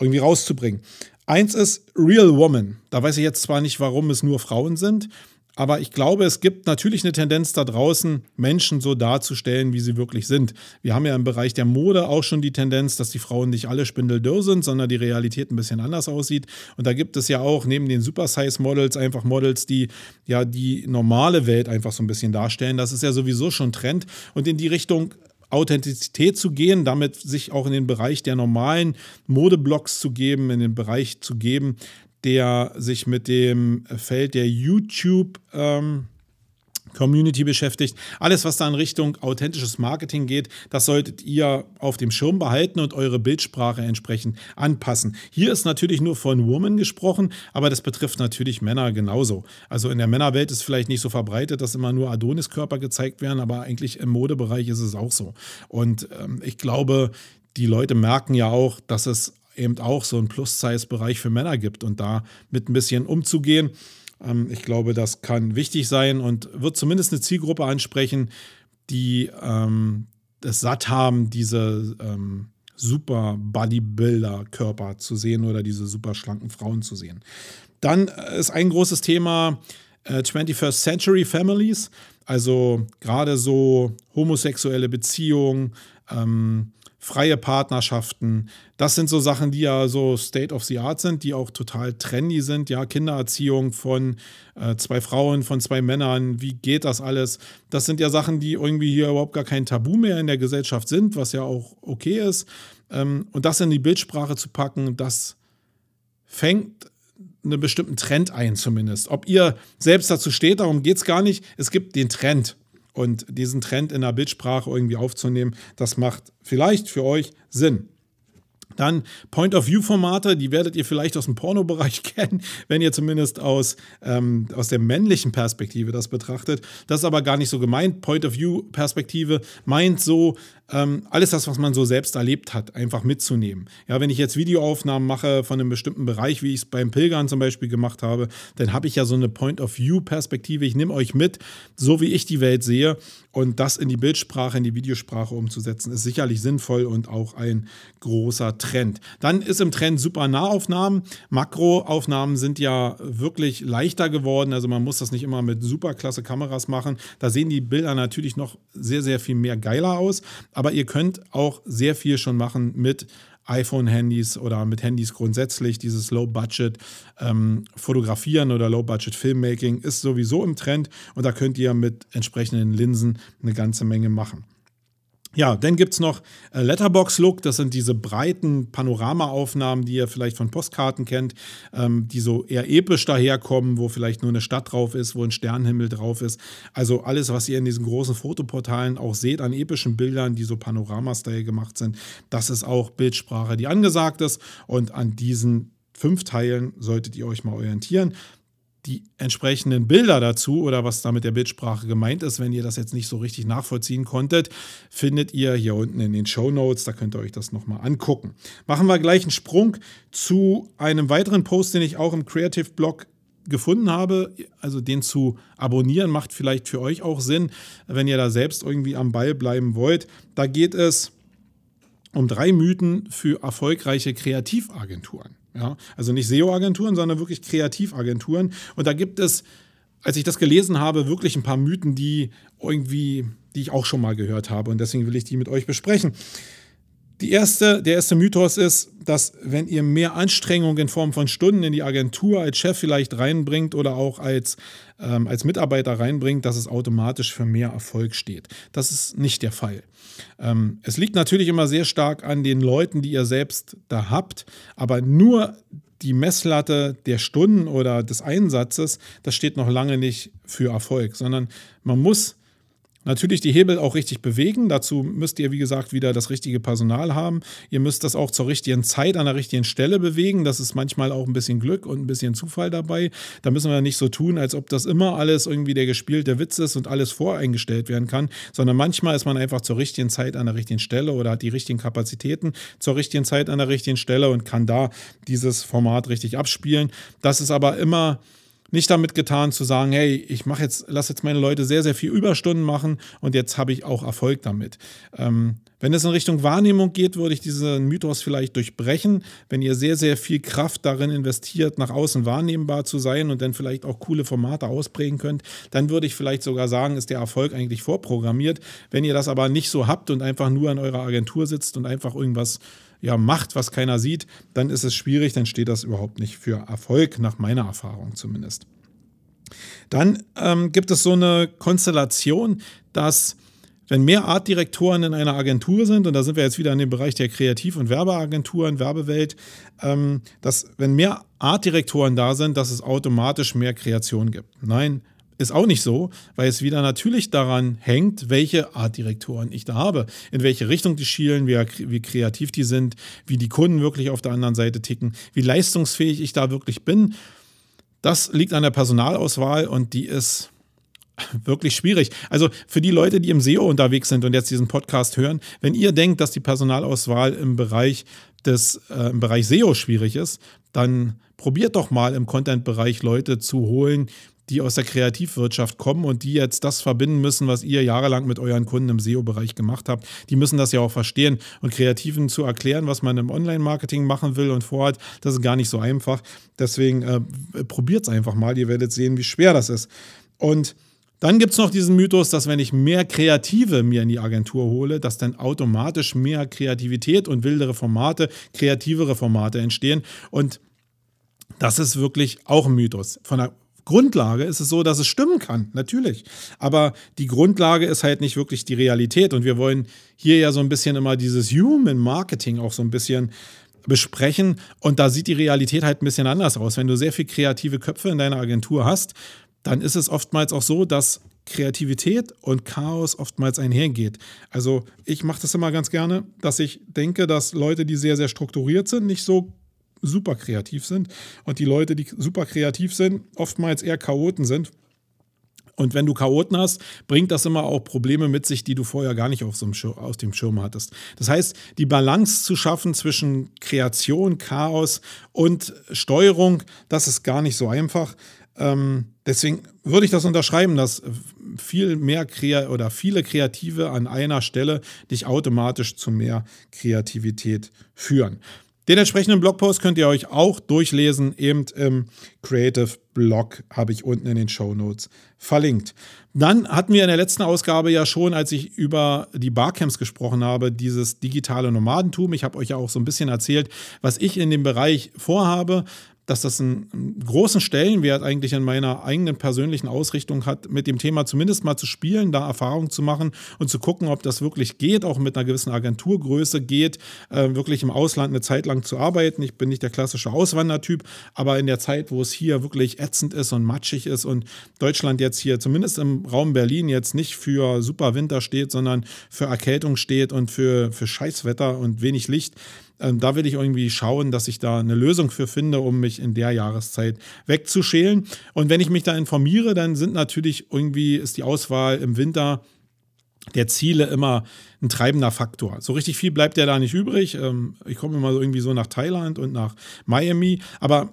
irgendwie rauszubringen. Eins ist Real Woman. Da weiß ich jetzt zwar nicht, warum es nur Frauen sind, aber ich glaube, es gibt natürlich eine Tendenz da draußen, Menschen so darzustellen, wie sie wirklich sind. Wir haben ja im Bereich der Mode auch schon die Tendenz, dass die Frauen nicht alle spindeldürr sind, sondern die Realität ein bisschen anders aussieht. Und da gibt es ja auch neben den Super-Size-Models einfach Models, die ja die normale Welt einfach so ein bisschen darstellen. Das ist ja sowieso schon Trend. Und in die Richtung Authentizität zu gehen, damit sich auch in den Bereich der normalen Modeblocks zu geben, in den Bereich zu geben, der sich mit dem Feld der YouTube ähm, Community beschäftigt. Alles, was da in Richtung authentisches Marketing geht, das solltet ihr auf dem Schirm behalten und eure Bildsprache entsprechend anpassen. Hier ist natürlich nur von Woman gesprochen, aber das betrifft natürlich Männer genauso. Also in der Männerwelt ist vielleicht nicht so verbreitet, dass immer nur Adoniskörper gezeigt werden, aber eigentlich im Modebereich ist es auch so. Und ähm, ich glaube, die Leute merken ja auch, dass es eben auch so einen Plus-Size-Bereich für Männer gibt und da mit ein bisschen umzugehen. Ähm, ich glaube, das kann wichtig sein und wird zumindest eine Zielgruppe ansprechen, die ähm, es satt haben, diese ähm, super Bodybuilder-Körper zu sehen oder diese super schlanken Frauen zu sehen. Dann ist ein großes Thema äh, 21st Century Families, also gerade so homosexuelle Beziehungen, freie Partnerschaften. Das sind so Sachen, die ja so State of the Art sind, die auch total trendy sind. Ja, Kindererziehung von äh, zwei Frauen, von zwei Männern. Wie geht das alles? Das sind ja Sachen, die irgendwie hier überhaupt gar kein Tabu mehr in der Gesellschaft sind, was ja auch okay ist. Ähm, und das in die Bildsprache zu packen, das fängt einen bestimmten Trend ein, zumindest. Ob ihr selbst dazu steht, darum geht es gar nicht. Es gibt den Trend. Und diesen Trend in der Bildsprache irgendwie aufzunehmen, das macht vielleicht für euch Sinn. Dann Point-of-View-Formate, die werdet ihr vielleicht aus dem Pornobereich [laughs] kennen, wenn ihr zumindest aus, ähm, aus der männlichen Perspektive das betrachtet. Das ist aber gar nicht so gemeint. Point-of-View-Perspektive meint so, ähm, alles das, was man so selbst erlebt hat, einfach mitzunehmen. Ja, wenn ich jetzt Videoaufnahmen mache von einem bestimmten Bereich, wie ich es beim Pilgern zum Beispiel gemacht habe, dann habe ich ja so eine Point-of-View-Perspektive. Ich nehme euch mit, so wie ich die Welt sehe. Und das in die Bildsprache, in die Videosprache umzusetzen, ist sicherlich sinnvoll und auch ein großer Trend. Dann ist im Trend super Nahaufnahmen. Makroaufnahmen sind ja wirklich leichter geworden. Also man muss das nicht immer mit super klasse Kameras machen. Da sehen die Bilder natürlich noch sehr, sehr viel mehr geiler aus. Aber ihr könnt auch sehr viel schon machen mit iPhone-Handys oder mit Handys grundsätzlich. Dieses Low-Budget ähm, Fotografieren oder Low-Budget Filmmaking ist sowieso im Trend und da könnt ihr mit entsprechenden Linsen eine ganze Menge machen. Ja, dann gibt es noch äh, Letterbox Look. Das sind diese breiten Panoramaaufnahmen, die ihr vielleicht von Postkarten kennt, ähm, die so eher episch daherkommen, wo vielleicht nur eine Stadt drauf ist, wo ein Sternenhimmel drauf ist. Also alles, was ihr in diesen großen Fotoportalen auch seht an epischen Bildern, die so Panorama-Style gemacht sind, das ist auch Bildsprache, die angesagt ist. Und an diesen fünf Teilen solltet ihr euch mal orientieren die entsprechenden Bilder dazu oder was da mit der Bildsprache gemeint ist, wenn ihr das jetzt nicht so richtig nachvollziehen konntet, findet ihr hier unten in den Show Notes. Da könnt ihr euch das nochmal angucken. Machen wir gleich einen Sprung zu einem weiteren Post, den ich auch im Creative Blog gefunden habe, also den zu abonnieren, macht vielleicht für euch auch Sinn, wenn ihr da selbst irgendwie am Ball bleiben wollt. Da geht es um drei Mythen für erfolgreiche Kreativagenturen. Ja, also nicht SEO-Agenturen, sondern wirklich Kreativagenturen. Und da gibt es, als ich das gelesen habe, wirklich ein paar Mythen, die irgendwie, die ich auch schon mal gehört habe. Und deswegen will ich die mit euch besprechen. Die erste, der erste Mythos ist, dass wenn ihr mehr Anstrengung in Form von Stunden in die Agentur als Chef vielleicht reinbringt oder auch als, ähm, als Mitarbeiter reinbringt, dass es automatisch für mehr Erfolg steht. Das ist nicht der Fall. Ähm, es liegt natürlich immer sehr stark an den Leuten, die ihr selbst da habt, aber nur die Messlatte der Stunden oder des Einsatzes, das steht noch lange nicht für Erfolg, sondern man muss Natürlich die Hebel auch richtig bewegen. Dazu müsst ihr, wie gesagt, wieder das richtige Personal haben. Ihr müsst das auch zur richtigen Zeit an der richtigen Stelle bewegen. Das ist manchmal auch ein bisschen Glück und ein bisschen Zufall dabei. Da müssen wir nicht so tun, als ob das immer alles irgendwie der gespielte Witz ist und alles voreingestellt werden kann, sondern manchmal ist man einfach zur richtigen Zeit an der richtigen Stelle oder hat die richtigen Kapazitäten zur richtigen Zeit an der richtigen Stelle und kann da dieses Format richtig abspielen. Das ist aber immer nicht damit getan zu sagen, hey, ich mache jetzt, lass jetzt meine Leute sehr, sehr viel Überstunden machen und jetzt habe ich auch Erfolg damit. Ähm, wenn es in Richtung Wahrnehmung geht, würde ich diesen Mythos vielleicht durchbrechen. Wenn ihr sehr, sehr viel Kraft darin investiert, nach außen wahrnehmbar zu sein und dann vielleicht auch coole Formate ausprägen könnt, dann würde ich vielleicht sogar sagen, ist der Erfolg eigentlich vorprogrammiert. Wenn ihr das aber nicht so habt und einfach nur in eurer Agentur sitzt und einfach irgendwas ja, macht, was keiner sieht, dann ist es schwierig, dann steht das überhaupt nicht für Erfolg, nach meiner Erfahrung zumindest. Dann ähm, gibt es so eine Konstellation, dass wenn mehr Artdirektoren in einer Agentur sind, und da sind wir jetzt wieder in dem Bereich der Kreativ- und Werbeagenturen, Werbewelt, ähm, dass wenn mehr Artdirektoren da sind, dass es automatisch mehr Kreation gibt. Nein, ist auch nicht so, weil es wieder natürlich daran hängt, welche Artdirektoren ich da habe, in welche Richtung die schielen, wie, wie, kreativ die sind, wie die Kunden wirklich auf der anderen Seite ticken, wie leistungsfähig ich da wirklich bin. Das liegt an der Personalauswahl und die ist [laughs] wirklich schwierig. Also für die Leute, die im SEO unterwegs sind und jetzt diesen Podcast hören, wenn ihr denkt, dass die Personalauswahl im Bereich des äh, im Bereich SEO schwierig ist, dann probiert doch mal im Content-Bereich Leute zu holen, die aus der Kreativwirtschaft kommen und die jetzt das verbinden müssen, was ihr jahrelang mit euren Kunden im SEO-Bereich gemacht habt. Die müssen das ja auch verstehen. Und Kreativen zu erklären, was man im Online-Marketing machen will und vorhat, das ist gar nicht so einfach. Deswegen äh, probiert es einfach mal. Ihr werdet sehen, wie schwer das ist. Und dann gibt es noch diesen Mythos, dass wenn ich mehr Kreative mir in die Agentur hole, dass dann automatisch mehr Kreativität und wildere Formate, kreativere Formate entstehen. Und das ist wirklich auch ein Mythos. Von der Grundlage ist es so, dass es stimmen kann, natürlich. Aber die Grundlage ist halt nicht wirklich die Realität. Und wir wollen hier ja so ein bisschen immer dieses Human Marketing auch so ein bisschen besprechen. Und da sieht die Realität halt ein bisschen anders aus. Wenn du sehr viel kreative Köpfe in deiner Agentur hast, dann ist es oftmals auch so, dass Kreativität und Chaos oftmals einhergeht. Also ich mache das immer ganz gerne, dass ich denke, dass Leute, die sehr, sehr strukturiert sind, nicht so super kreativ sind und die Leute, die super kreativ sind, oftmals eher Chaoten sind. Und wenn du Chaoten hast, bringt das immer auch Probleme mit sich, die du vorher gar nicht auf so Schirm, aus dem Schirm hattest. Das heißt, die Balance zu schaffen zwischen Kreation, Chaos und Steuerung, das ist gar nicht so einfach. Ähm, deswegen würde ich das unterschreiben, dass viel mehr Krea oder viele Kreative an einer Stelle dich automatisch zu mehr Kreativität führen. Den entsprechenden Blogpost könnt ihr euch auch durchlesen, eben im Creative Blog habe ich unten in den Show Notes verlinkt. Dann hatten wir in der letzten Ausgabe ja schon, als ich über die Barcamps gesprochen habe, dieses digitale Nomadentum. Ich habe euch ja auch so ein bisschen erzählt, was ich in dem Bereich vorhabe. Dass das einen, großen Stellenwert eigentlich in meiner eigenen persönlichen Ausrichtung hat, mit dem Thema zumindest mal zu spielen, da Erfahrungen zu machen und zu gucken, ob das wirklich geht, auch mit einer gewissen Agenturgröße geht, äh, wirklich im Ausland eine Zeit lang zu arbeiten. Ich bin nicht der klassische Auswandertyp, aber in der Zeit, wo es hier wirklich ätzend ist und matschig ist und Deutschland jetzt hier zumindest im Raum Berlin jetzt nicht für super Winter steht, sondern für Erkältung steht und für, für Scheißwetter und wenig Licht, ähm, da will ich irgendwie schauen, dass ich da eine Lösung für finde, um mich in der Jahreszeit wegzuschälen. Und wenn ich mich da informiere, dann sind natürlich irgendwie, ist die Auswahl im Winter der Ziele immer ein treibender Faktor. So richtig viel bleibt ja da nicht übrig. Ähm, ich komme immer irgendwie so nach Thailand und nach Miami, aber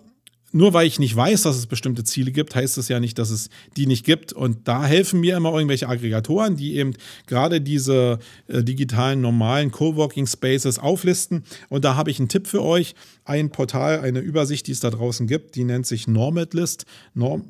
nur weil ich nicht weiß, dass es bestimmte Ziele gibt, heißt es ja nicht, dass es die nicht gibt. Und da helfen mir immer irgendwelche Aggregatoren, die eben gerade diese äh, digitalen, normalen Coworking Spaces auflisten. Und da habe ich einen Tipp für euch. Ein Portal, eine Übersicht, die es da draußen gibt, die nennt sich Normadlist. Norm,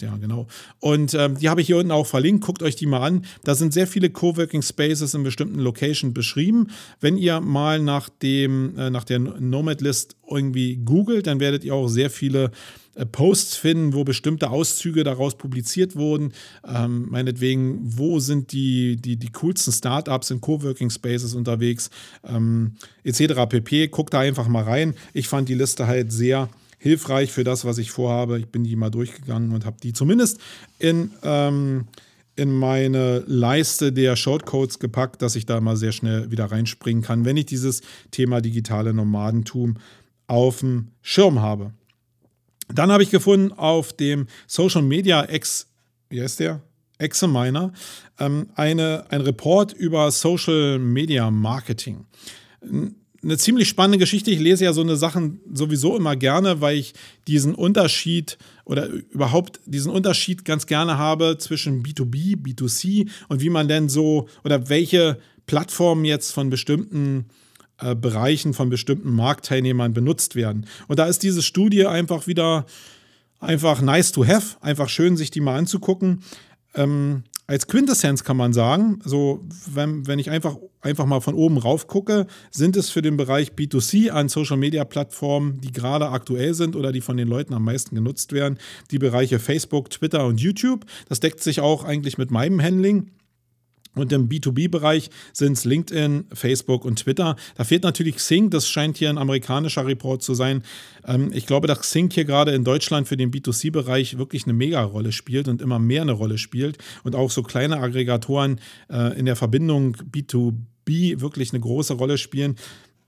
ja, genau. Und ähm, die habe ich hier unten auch verlinkt. Guckt euch die mal an. Da sind sehr viele Coworking Spaces in bestimmten Locations beschrieben. Wenn ihr mal nach, dem, äh, nach der Nomadlist irgendwie googelt, dann werdet ihr auch sehr viele äh, Posts finden, wo bestimmte Auszüge daraus publiziert wurden. Ähm, meinetwegen, wo sind die, die, die coolsten Startups in Coworking Spaces unterwegs, ähm, etc. pp. Guckt da einfach mal rein. Ich fand die Liste halt sehr hilfreich für das, was ich vorhabe. Ich bin die mal durchgegangen und habe die zumindest in, ähm, in meine Leiste der Shortcodes gepackt, dass ich da mal sehr schnell wieder reinspringen kann, wenn ich dieses Thema digitale Nomadentum auf dem Schirm habe. Dann habe ich gefunden auf dem Social Media Ex, wie heißt der? Examiner, ähm, eine, ein Report über Social Media Marketing. Eine ziemlich spannende Geschichte. Ich lese ja so eine Sachen sowieso immer gerne, weil ich diesen Unterschied oder überhaupt diesen Unterschied ganz gerne habe zwischen B2B, B2C und wie man denn so oder welche Plattformen jetzt von bestimmten äh, Bereichen von bestimmten Marktteilnehmern benutzt werden. Und da ist diese Studie einfach wieder einfach nice to have, einfach schön, sich die mal anzugucken. Ähm, als Quintessenz kann man sagen, so wenn, wenn ich einfach, einfach mal von oben rauf gucke, sind es für den Bereich B2C an Social Media Plattformen, die gerade aktuell sind oder die von den Leuten am meisten genutzt werden, die Bereiche Facebook, Twitter und YouTube. Das deckt sich auch eigentlich mit meinem Handling. Und im B2B-Bereich sind es LinkedIn, Facebook und Twitter. Da fehlt natürlich Xing, das scheint hier ein amerikanischer Report zu sein. Ähm, ich glaube, dass Xing hier gerade in Deutschland für den B2C-Bereich wirklich eine Mega-Rolle spielt und immer mehr eine Rolle spielt. Und auch so kleine Aggregatoren äh, in der Verbindung B2B wirklich eine große Rolle spielen.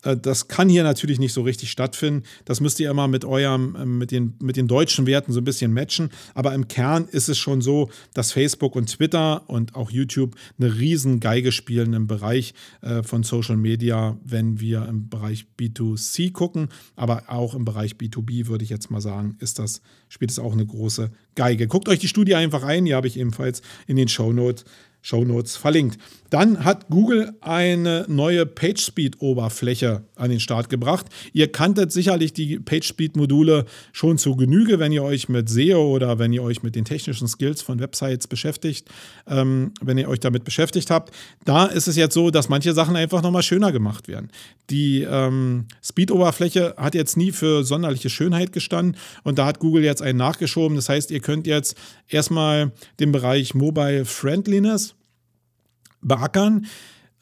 Äh, das kann hier natürlich nicht so richtig stattfinden. Das müsst ihr immer mit eurem, ähm, mit den, mit den deutschen Werten so ein bisschen matchen. Aber im Kern ist es schon so, dass Facebook und Twitter und auch YouTube eine riesen Geige spielen im Bereich äh, von Social Media, wenn wir im Bereich B2C gucken. Aber auch im Bereich B2B würde ich jetzt mal sagen, ist das, spielt es auch eine große Geige. Guckt euch die Studie einfach ein, die habe ich ebenfalls in den Show Notes Show Notes verlinkt. Dann hat Google eine neue PageSpeed-Oberfläche an den Start gebracht. Ihr kanntet sicherlich die PageSpeed-Module schon zu Genüge, wenn ihr euch mit SEO oder wenn ihr euch mit den technischen Skills von Websites beschäftigt, ähm, wenn ihr euch damit beschäftigt habt. Da ist es jetzt so, dass manche Sachen einfach nochmal schöner gemacht werden. Die ähm, Speed-Oberfläche hat jetzt nie für sonderliche Schönheit gestanden und da hat Google jetzt einen nachgeschoben. Das heißt, ihr könnt jetzt erstmal den Bereich Mobile Friendliness beackern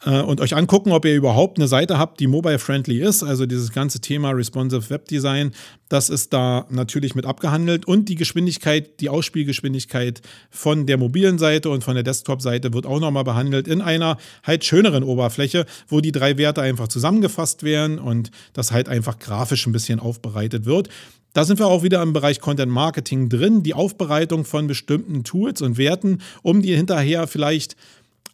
äh, und euch angucken, ob ihr überhaupt eine Seite habt, die mobile-friendly ist. Also dieses ganze Thema Responsive Web Design, das ist da natürlich mit abgehandelt. Und die Geschwindigkeit, die Ausspielgeschwindigkeit von der mobilen Seite und von der Desktop-Seite wird auch nochmal behandelt in einer halt schöneren Oberfläche, wo die drei Werte einfach zusammengefasst werden und das halt einfach grafisch ein bisschen aufbereitet wird. Da sind wir auch wieder im Bereich Content Marketing drin, die Aufbereitung von bestimmten Tools und Werten, um die hinterher vielleicht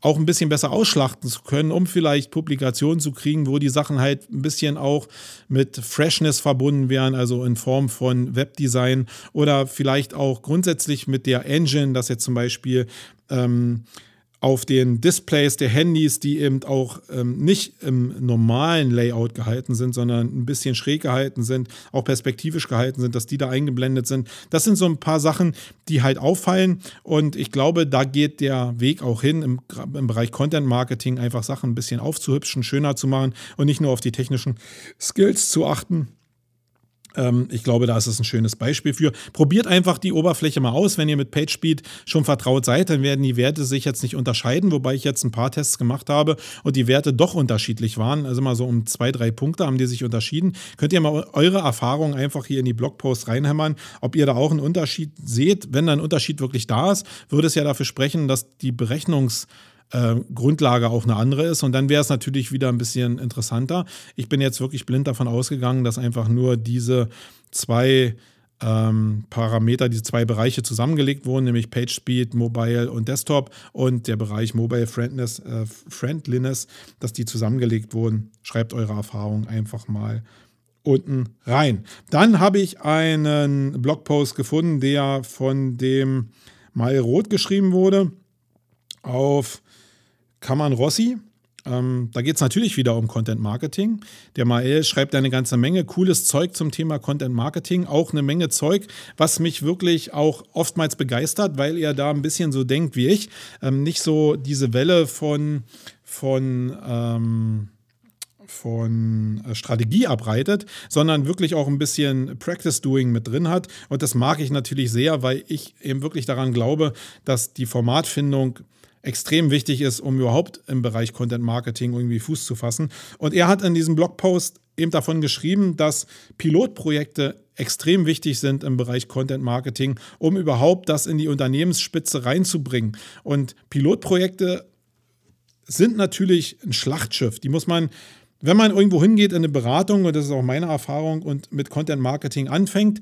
auch ein bisschen besser ausschlachten zu können, um vielleicht Publikationen zu kriegen, wo die Sachen halt ein bisschen auch mit Freshness verbunden wären, also in Form von Webdesign oder vielleicht auch grundsätzlich mit der Engine, dass jetzt zum Beispiel ähm, auf den Displays der Handys, die eben auch ähm, nicht im normalen Layout gehalten sind, sondern ein bisschen schräg gehalten sind, auch perspektivisch gehalten sind, dass die da eingeblendet sind. Das sind so ein paar Sachen, die halt auffallen und ich glaube, da geht der Weg auch hin, im, im Bereich Content Marketing einfach Sachen ein bisschen aufzuhübschen, schöner zu machen und nicht nur auf die technischen Skills zu achten. Ähm, ich glaube, da ist es ein schönes Beispiel für. Probiert einfach die Oberfläche mal aus. Wenn ihr mit PageSpeed schon vertraut seid, dann werden die Werte sich jetzt nicht unterscheiden, wobei ich jetzt ein paar Tests gemacht habe und die Werte doch unterschiedlich waren. Also mal so um zwei, drei Punkte haben die sich unterschieden. Könnt ihr mal eure Erfahrungen einfach hier in die Blogpost reinhämmern, ob ihr da auch einen Unterschied seht. Wenn da ein Unterschied wirklich da ist, würde es ja dafür sprechen, dass die Berechnungs- äh, Grundlage auch eine andere ist. Und dann wäre es natürlich wieder ein bisschen interessanter. Ich bin jetzt wirklich blind davon ausgegangen, dass einfach nur diese zwei ähm, Parameter, diese zwei Bereiche zusammengelegt wurden, nämlich PageSpeed, Mobile und Desktop und der Bereich Mobile Friendliness, äh, Friendliness, dass die zusammengelegt wurden. Schreibt eure Erfahrung einfach mal unten rein. Dann habe ich einen Blogpost gefunden, der von dem Mal Roth geschrieben wurde auf Kammern Rossi. Ähm, da geht es natürlich wieder um Content Marketing. Der Mael schreibt eine ganze Menge cooles Zeug zum Thema Content Marketing. Auch eine Menge Zeug, was mich wirklich auch oftmals begeistert, weil er da ein bisschen so denkt wie ich. Ähm, nicht so diese Welle von, von ähm, von äh, Strategie abreitet, sondern wirklich auch ein bisschen Practice Doing mit drin hat. Und das mag ich natürlich sehr, weil ich eben wirklich daran glaube, dass die Formatfindung extrem wichtig ist, um überhaupt im Bereich Content Marketing irgendwie Fuß zu fassen. Und er hat in diesem Blogpost eben davon geschrieben, dass Pilotprojekte extrem wichtig sind im Bereich Content Marketing, um überhaupt das in die Unternehmensspitze reinzubringen. Und Pilotprojekte sind natürlich ein Schlachtschiff. Die muss man, wenn man irgendwo hingeht in eine Beratung, und das ist auch meine Erfahrung, und mit Content Marketing anfängt,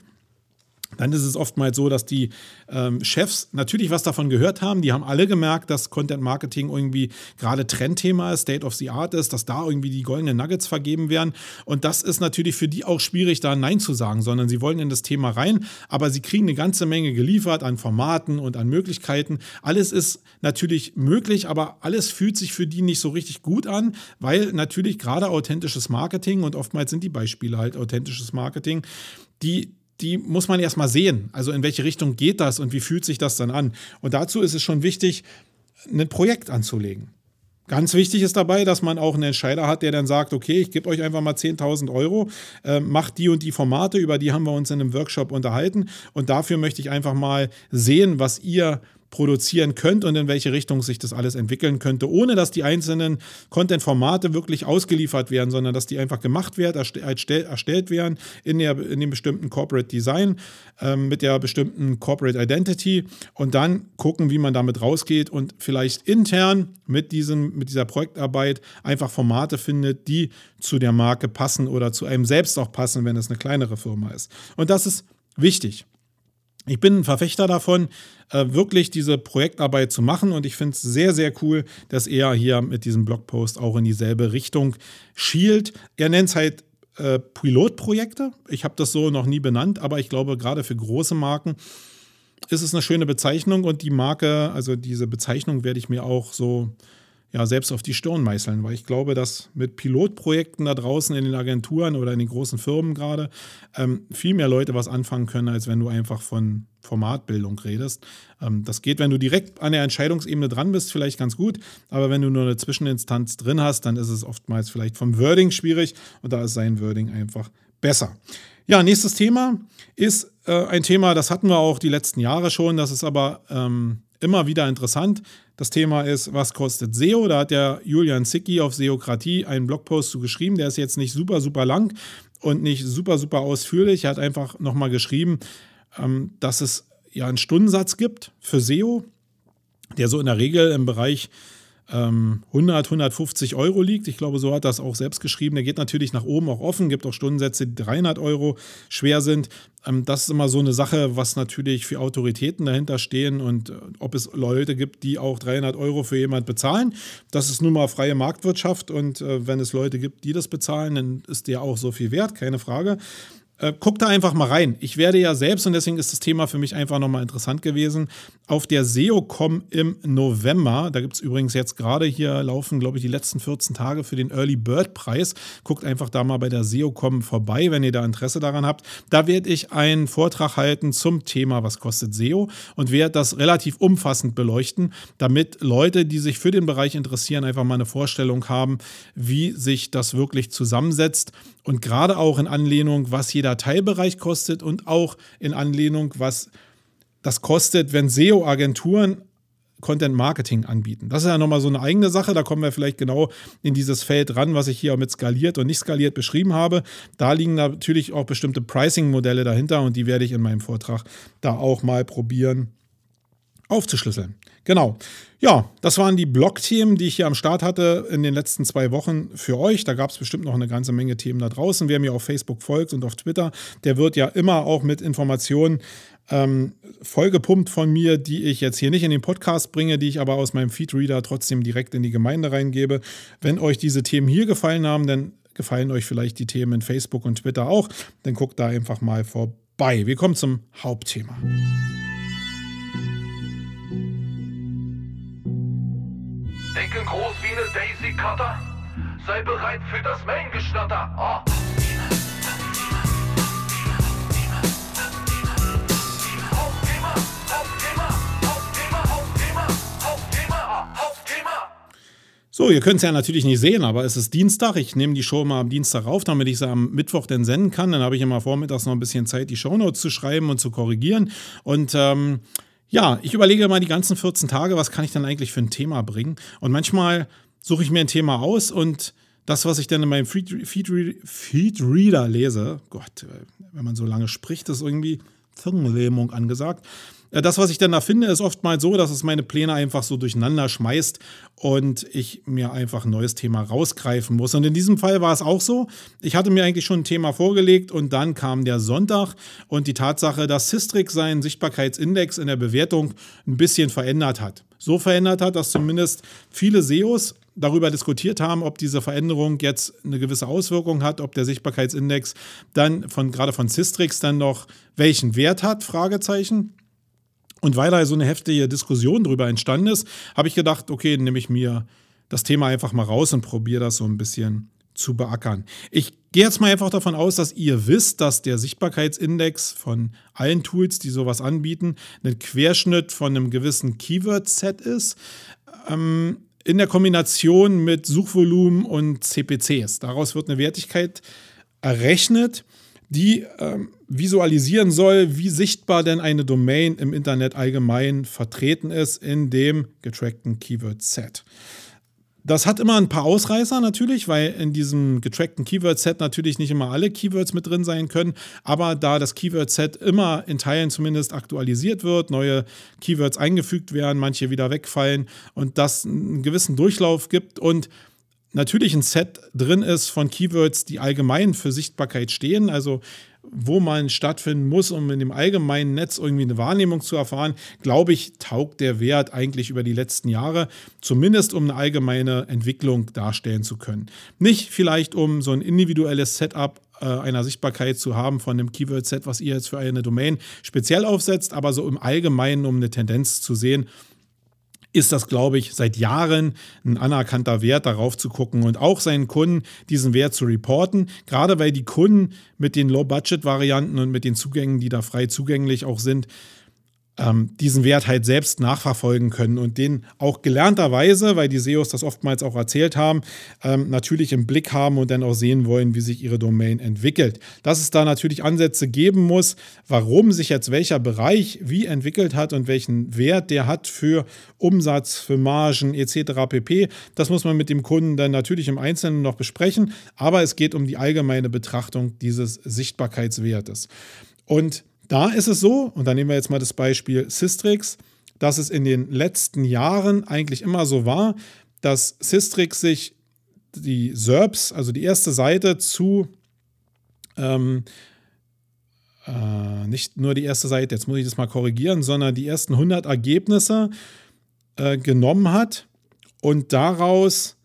dann ist es oftmals so, dass die ähm, Chefs natürlich was davon gehört haben. Die haben alle gemerkt, dass Content Marketing irgendwie gerade Trendthema ist, State of the Art ist, dass da irgendwie die goldenen Nuggets vergeben werden. Und das ist natürlich für die auch schwierig, da Nein zu sagen, sondern sie wollen in das Thema rein, aber sie kriegen eine ganze Menge geliefert an Formaten und an Möglichkeiten. Alles ist natürlich möglich, aber alles fühlt sich für die nicht so richtig gut an, weil natürlich gerade authentisches Marketing und oftmals sind die Beispiele halt authentisches Marketing, die die muss man erstmal sehen. Also in welche Richtung geht das und wie fühlt sich das dann an? Und dazu ist es schon wichtig, ein Projekt anzulegen. Ganz wichtig ist dabei, dass man auch einen Entscheider hat, der dann sagt, okay, ich gebe euch einfach mal 10.000 Euro, äh, macht die und die Formate, über die haben wir uns in einem Workshop unterhalten und dafür möchte ich einfach mal sehen, was ihr produzieren könnt und in welche Richtung sich das alles entwickeln könnte, ohne dass die einzelnen Content-Formate wirklich ausgeliefert werden, sondern dass die einfach gemacht werden, erstellt werden in, der, in dem bestimmten Corporate Design, ähm, mit der bestimmten Corporate Identity und dann gucken, wie man damit rausgeht und vielleicht intern mit, diesem, mit dieser Projektarbeit einfach Formate findet, die zu der Marke passen oder zu einem selbst auch passen, wenn es eine kleinere Firma ist. Und das ist wichtig. Ich bin ein Verfechter davon, äh, wirklich diese Projektarbeit zu machen und ich finde es sehr, sehr cool, dass er hier mit diesem Blogpost auch in dieselbe Richtung schielt. Er nennt es halt äh, Pilotprojekte. Ich habe das so noch nie benannt, aber ich glaube, gerade für große Marken ist es eine schöne Bezeichnung und die Marke, also diese Bezeichnung werde ich mir auch so ja, selbst auf die Stirn meißeln, weil ich glaube, dass mit Pilotprojekten da draußen in den Agenturen oder in den großen Firmen gerade ähm, viel mehr Leute was anfangen können, als wenn du einfach von Formatbildung redest. Ähm, das geht, wenn du direkt an der Entscheidungsebene dran bist, vielleicht ganz gut, aber wenn du nur eine Zwischeninstanz drin hast, dann ist es oftmals vielleicht vom Wording schwierig und da ist sein Wording einfach besser. Ja, nächstes Thema ist äh, ein Thema, das hatten wir auch die letzten Jahre schon, das ist aber ähm, immer wieder interessant. Das Thema ist, was kostet SEO? Da hat der Julian Zicki auf Seokratie einen Blogpost zu geschrieben. Der ist jetzt nicht super, super lang und nicht super, super ausführlich. Er hat einfach nochmal geschrieben, ähm, dass es ja einen Stundensatz gibt für SEO, der so in der Regel im Bereich 100, ähm, 150 Euro liegt. Ich glaube, so hat das auch selbst geschrieben. Der geht natürlich nach oben auch offen, gibt auch Stundensätze, die 300 Euro schwer sind. Ähm, das ist immer so eine Sache, was natürlich für Autoritäten dahinter stehen und äh, ob es Leute gibt, die auch 300 Euro für jemand bezahlen. Das ist nun mal freie Marktwirtschaft und äh, wenn es Leute gibt, die das bezahlen, dann ist der auch so viel wert, keine Frage. Äh, guck da einfach mal rein. Ich werde ja selbst, und deswegen ist das Thema für mich einfach nochmal interessant gewesen, auf der SEOCom im November, da gibt es übrigens jetzt gerade hier laufen, glaube ich, die letzten 14 Tage für den Early Bird Preis. Guckt einfach da mal bei der SEOCom vorbei, wenn ihr da Interesse daran habt. Da werde ich einen Vortrag halten zum Thema, was kostet SEO und werde das relativ umfassend beleuchten, damit Leute, die sich für den Bereich interessieren, einfach mal eine Vorstellung haben, wie sich das wirklich zusammensetzt und gerade auch in Anlehnung, was jeder Dateibereich kostet und auch in Anlehnung, was das kostet, wenn SEO-Agenturen Content Marketing anbieten. Das ist ja nochmal so eine eigene Sache. Da kommen wir vielleicht genau in dieses Feld ran, was ich hier mit skaliert und nicht skaliert beschrieben habe. Da liegen natürlich auch bestimmte Pricing-Modelle dahinter und die werde ich in meinem Vortrag da auch mal probieren aufzuschlüsseln. Genau. Ja, das waren die Blog-Themen, die ich hier am Start hatte in den letzten zwei Wochen für euch. Da gab es bestimmt noch eine ganze Menge Themen da draußen. Wer mir auf Facebook folgt und auf Twitter, der wird ja immer auch mit Informationen ähm, vollgepumpt von mir, die ich jetzt hier nicht in den Podcast bringe, die ich aber aus meinem Feedreader trotzdem direkt in die Gemeinde reingebe. Wenn euch diese Themen hier gefallen haben, dann gefallen euch vielleicht die Themen in Facebook und Twitter auch. Dann guckt da einfach mal vorbei. Wir kommen zum Hauptthema. Eine Daisy Cutter. Sei bereit für das Main-Gestatter. Ah. So, ihr könnt es ja natürlich nicht sehen, aber es ist Dienstag. Ich nehme die Show mal am Dienstag auf, damit ich sie am Mittwoch dann senden kann. Dann habe ich immer vormittags noch ein bisschen Zeit, die Shownotes zu schreiben und zu korrigieren. Und ähm, ja, ich überlege mal die ganzen 14 Tage, was kann ich dann eigentlich für ein Thema bringen. Und manchmal suche ich mir ein Thema aus und das, was ich dann in meinem Feedreader Feed lese, Gott, wenn man so lange spricht, ist irgendwie Zungenlähmung angesagt. Äh, Das, was ich dann da finde, ist oftmals so, dass es meine Pläne einfach so durcheinander schmeißt und ich mir einfach ein neues Thema rausgreifen muss. Und in diesem Fall war es auch so. Ich hatte mir eigentlich schon ein Thema vorgelegt und dann kam der Sonntag und die Tatsache, dass Systrix seinen Sichtbarkeitsindex in der Bewertung ein bisschen verändert hat. So verändert hat, dass zumindest viele SEOs darüber diskutiert haben, ob diese Veränderung jetzt eine gewisse Auswirkung hat, ob der Sichtbarkeitsindex dann von gerade von Systrix dann noch welchen Wert hat, Fragezeichen. Und weil da so eine heftige Diskussion drüber entstanden ist, habe ich gedacht, okay, nehme ich mir das Thema einfach mal raus und probiere das so ein bisschen zu beackern. Ich gehe jetzt mal einfach davon aus, dass ihr wisst, dass der Sichtbarkeitsindex von allen Tools, die sowas anbieten, ein Querschnitt von einem gewissen Keyword-Set ist. Ähm, in der Kombination mit Suchvolumen und CPCs. Daraus wird eine Wertigkeit errechnet, die ähm, visualisieren soll, wie sichtbar denn eine Domain im Internet allgemein vertreten ist in dem getrackten Keyword-Set. Das hat immer ein paar Ausreißer natürlich, weil in diesem getrackten Keyword-Set natürlich nicht immer alle Keywords mit drin sein können. Aber da das Keyword-Set immer in Teilen zumindest aktualisiert wird, neue Keywords eingefügt werden, manche wieder wegfallen und das einen gewissen Durchlauf gibt und natürlich ein Set drin ist von Keywords, die allgemein für Sichtbarkeit stehen, also wo man stattfinden muss, um in dem allgemeinen Netz irgendwie eine Wahrnehmung zu erfahren, glaube ich, taugt der Wert eigentlich über die letzten Jahre, zumindest um eine allgemeine Entwicklung darstellen zu können. Nicht vielleicht, um so ein individuelles Setup äh, einer Sichtbarkeit zu haben von einem Keyword-Set, was ihr jetzt für eine Domain speziell aufsetzt, aber so im Allgemeinen, um eine Tendenz zu sehen, ist das, glaube ich, seit Jahren ein anerkannter Wert, darauf zu gucken und auch seinen Kunden diesen Wert zu reporten. Gerade weil die Kunden mit den Low-Budget-Varianten und mit den Zugängen, die da frei zugänglich auch sind, ähm, diesen Wert halt selbst nachverfolgen können und den auch gelernterweise, weil die SEOs das oftmals auch erzählt haben, ähm, natürlich im Blick haben und dann auch sehen wollen, wie sich ihre Domain entwickelt. Dass es da natürlich Ansätze geben muss, warum sich jetzt welcher Bereich wie entwickelt hat und welchen Wert der hat für Umsatz, für Margen etc. pp. Das muss man mit dem Kunden dann natürlich im Einzelnen noch besprechen, aber es geht um die allgemeine Betrachtung dieses Sichtbarkeitswertes. Und da ist es so, und da nehmen wir jetzt mal das Beispiel Systrix, dass es in den letzten Jahren eigentlich immer so war, dass Systrix sich die SERPs, also die erste Seite zu ähm, äh, nicht nur die erste Seite, jetzt muss ich das mal korrigieren, sondern die ersten 100 Ergebnisse äh, genommen hat und daraus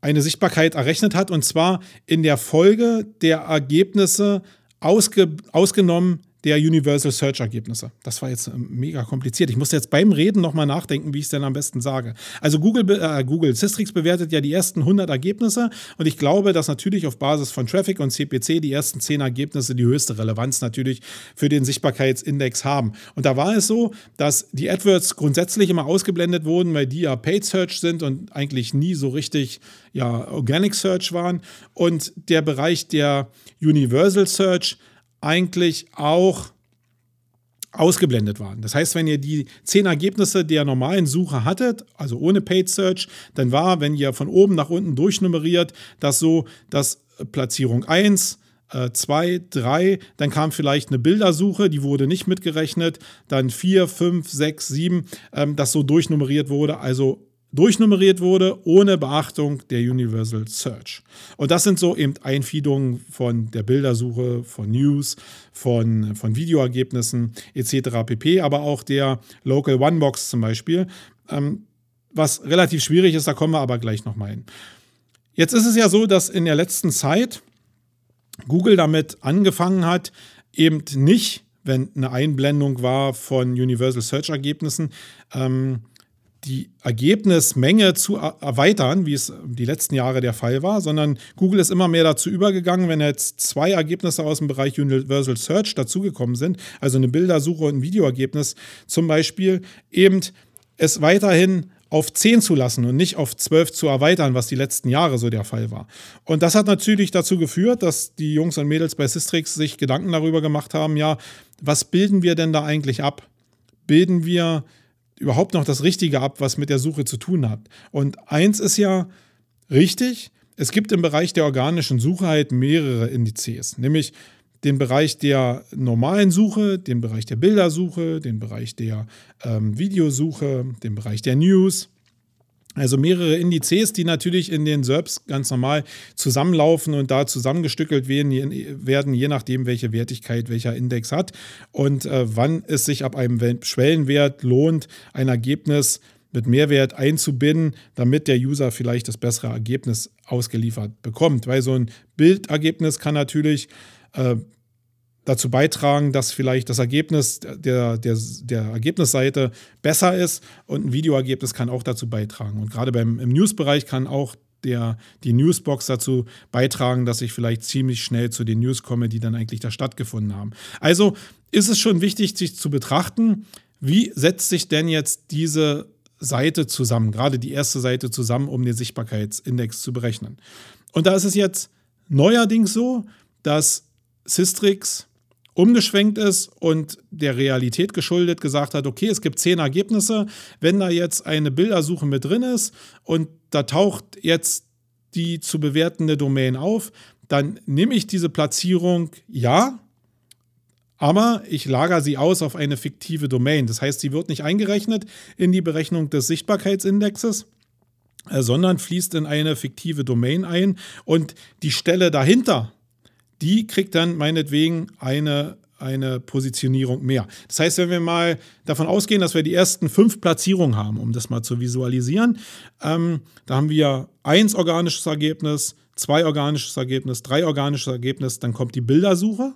eine Sichtbarkeit errechnet hat und zwar in der Folge der Ergebnisse ausge, ausgenommen der Universal Search Ergebnisse. Das war jetzt äh, mega kompliziert. Ich musste jetzt beim Reden nochmal nachdenken, wie ich es denn am besten sage. Also Google, äh, Google Systrix bewertet ja die ersten 100 Ergebnisse und ich glaube, dass natürlich auf Basis von Traffic und CPC die ersten 10 Ergebnisse die höchste Relevanz natürlich für den Sichtbarkeitsindex haben. Und da war es so, dass die AdWords grundsätzlich immer ausgeblendet wurden, weil die ja Paid Search sind und eigentlich nie so richtig ja, Organic Search waren. Und der Bereich der Universal Search eigentlich auch ausgeblendet waren. Das heißt, wenn ihr die zehn Ergebnisse der normalen Suche hattet, also ohne Paid Search, dann war, wenn ihr von oben nach unten durchnummeriert, das so, dass Platzierung 1, 2, 3, dann kam vielleicht eine Bildersuche, die wurde nicht mitgerechnet, dann 4, 5, 6, 7, das so durchnummeriert wurde, also durchnummeriert wurde, ohne Beachtung der Universal Search. Und das sind so eben Einfiedungen von der Bildersuche, von News, von, von Videoergebnissen etc. pp, aber auch der Local One Box zum Beispiel, ähm, was relativ schwierig ist, da kommen wir aber gleich nochmal hin. Jetzt ist es ja so, dass in der letzten Zeit Google damit angefangen hat, eben nicht, wenn eine Einblendung war von Universal Search Ergebnissen, ähm, die Ergebnismenge zu erweitern, wie es die letzten Jahre der Fall war, sondern Google ist immer mehr dazu übergegangen, wenn jetzt zwei Ergebnisse aus dem Bereich Universal Search dazugekommen sind, also eine Bildersuche und ein Videoergebnis zum Beispiel, eben es weiterhin auf 10 zu lassen und nicht auf 12 zu erweitern, was die letzten Jahre so der Fall war. Und das hat natürlich dazu geführt, dass die Jungs und Mädels bei Systrix sich Gedanken darüber gemacht haben, ja, was bilden wir denn da eigentlich ab? Bilden wir überhaupt noch das Richtige ab, was mit der Suche zu tun hat. Und eins ist ja richtig, es gibt im Bereich der organischen Suche halt mehrere Indizes, nämlich den Bereich der normalen Suche, den Bereich der Bildersuche, den Bereich der ähm, Videosuche, den Bereich der News. Also mehrere Indizes, die natürlich in den SERPs ganz normal zusammenlaufen und da zusammengestückelt werden, je nachdem, welche Wertigkeit welcher Index hat und äh, wann es sich ab einem Schwellenwert lohnt, ein Ergebnis mit Mehrwert einzubinden, damit der User vielleicht das bessere Ergebnis ausgeliefert bekommt. Weil so ein Bildergebnis kann natürlich äh, dazu beitragen, dass vielleicht das Ergebnis der, der, der Ergebnisseite besser ist und ein Videoergebnis kann auch dazu beitragen. Und gerade beim, im News-Bereich kann auch der, die Newsbox dazu beitragen, dass ich vielleicht ziemlich schnell zu den News komme, die dann eigentlich da stattgefunden haben. Also ist es schon wichtig, sich zu betrachten, wie setzt sich denn jetzt diese Seite zusammen, gerade die erste Seite zusammen, um den Sichtbarkeitsindex zu berechnen. Und da ist es jetzt neuerdings so, dass Systrix umgeschwenkt ist und der Realität geschuldet gesagt hat, okay, es gibt zehn Ergebnisse, wenn da jetzt eine Bildersuche mit drin ist und da taucht jetzt die zu bewertende Domain auf, dann nehme ich diese Platzierung ja, aber ich lagere sie aus auf eine fiktive Domain. Das heißt, sie wird nicht eingerechnet in die Berechnung des Sichtbarkeitsindexes, äh, sondern fließt in eine fiktive Domain ein und die Stelle dahinter, die kriegt dann meinetwegen eine, eine Positionierung mehr. Das heißt, wenn wir mal davon ausgehen, dass wir die ersten fünf Platzierungen haben, um das mal zu visualisieren, ähm, da haben wir eins organisches Ergebnis, zwei organisches Ergebnis, drei organisches Ergebnis, dann kommt die Bildersuche,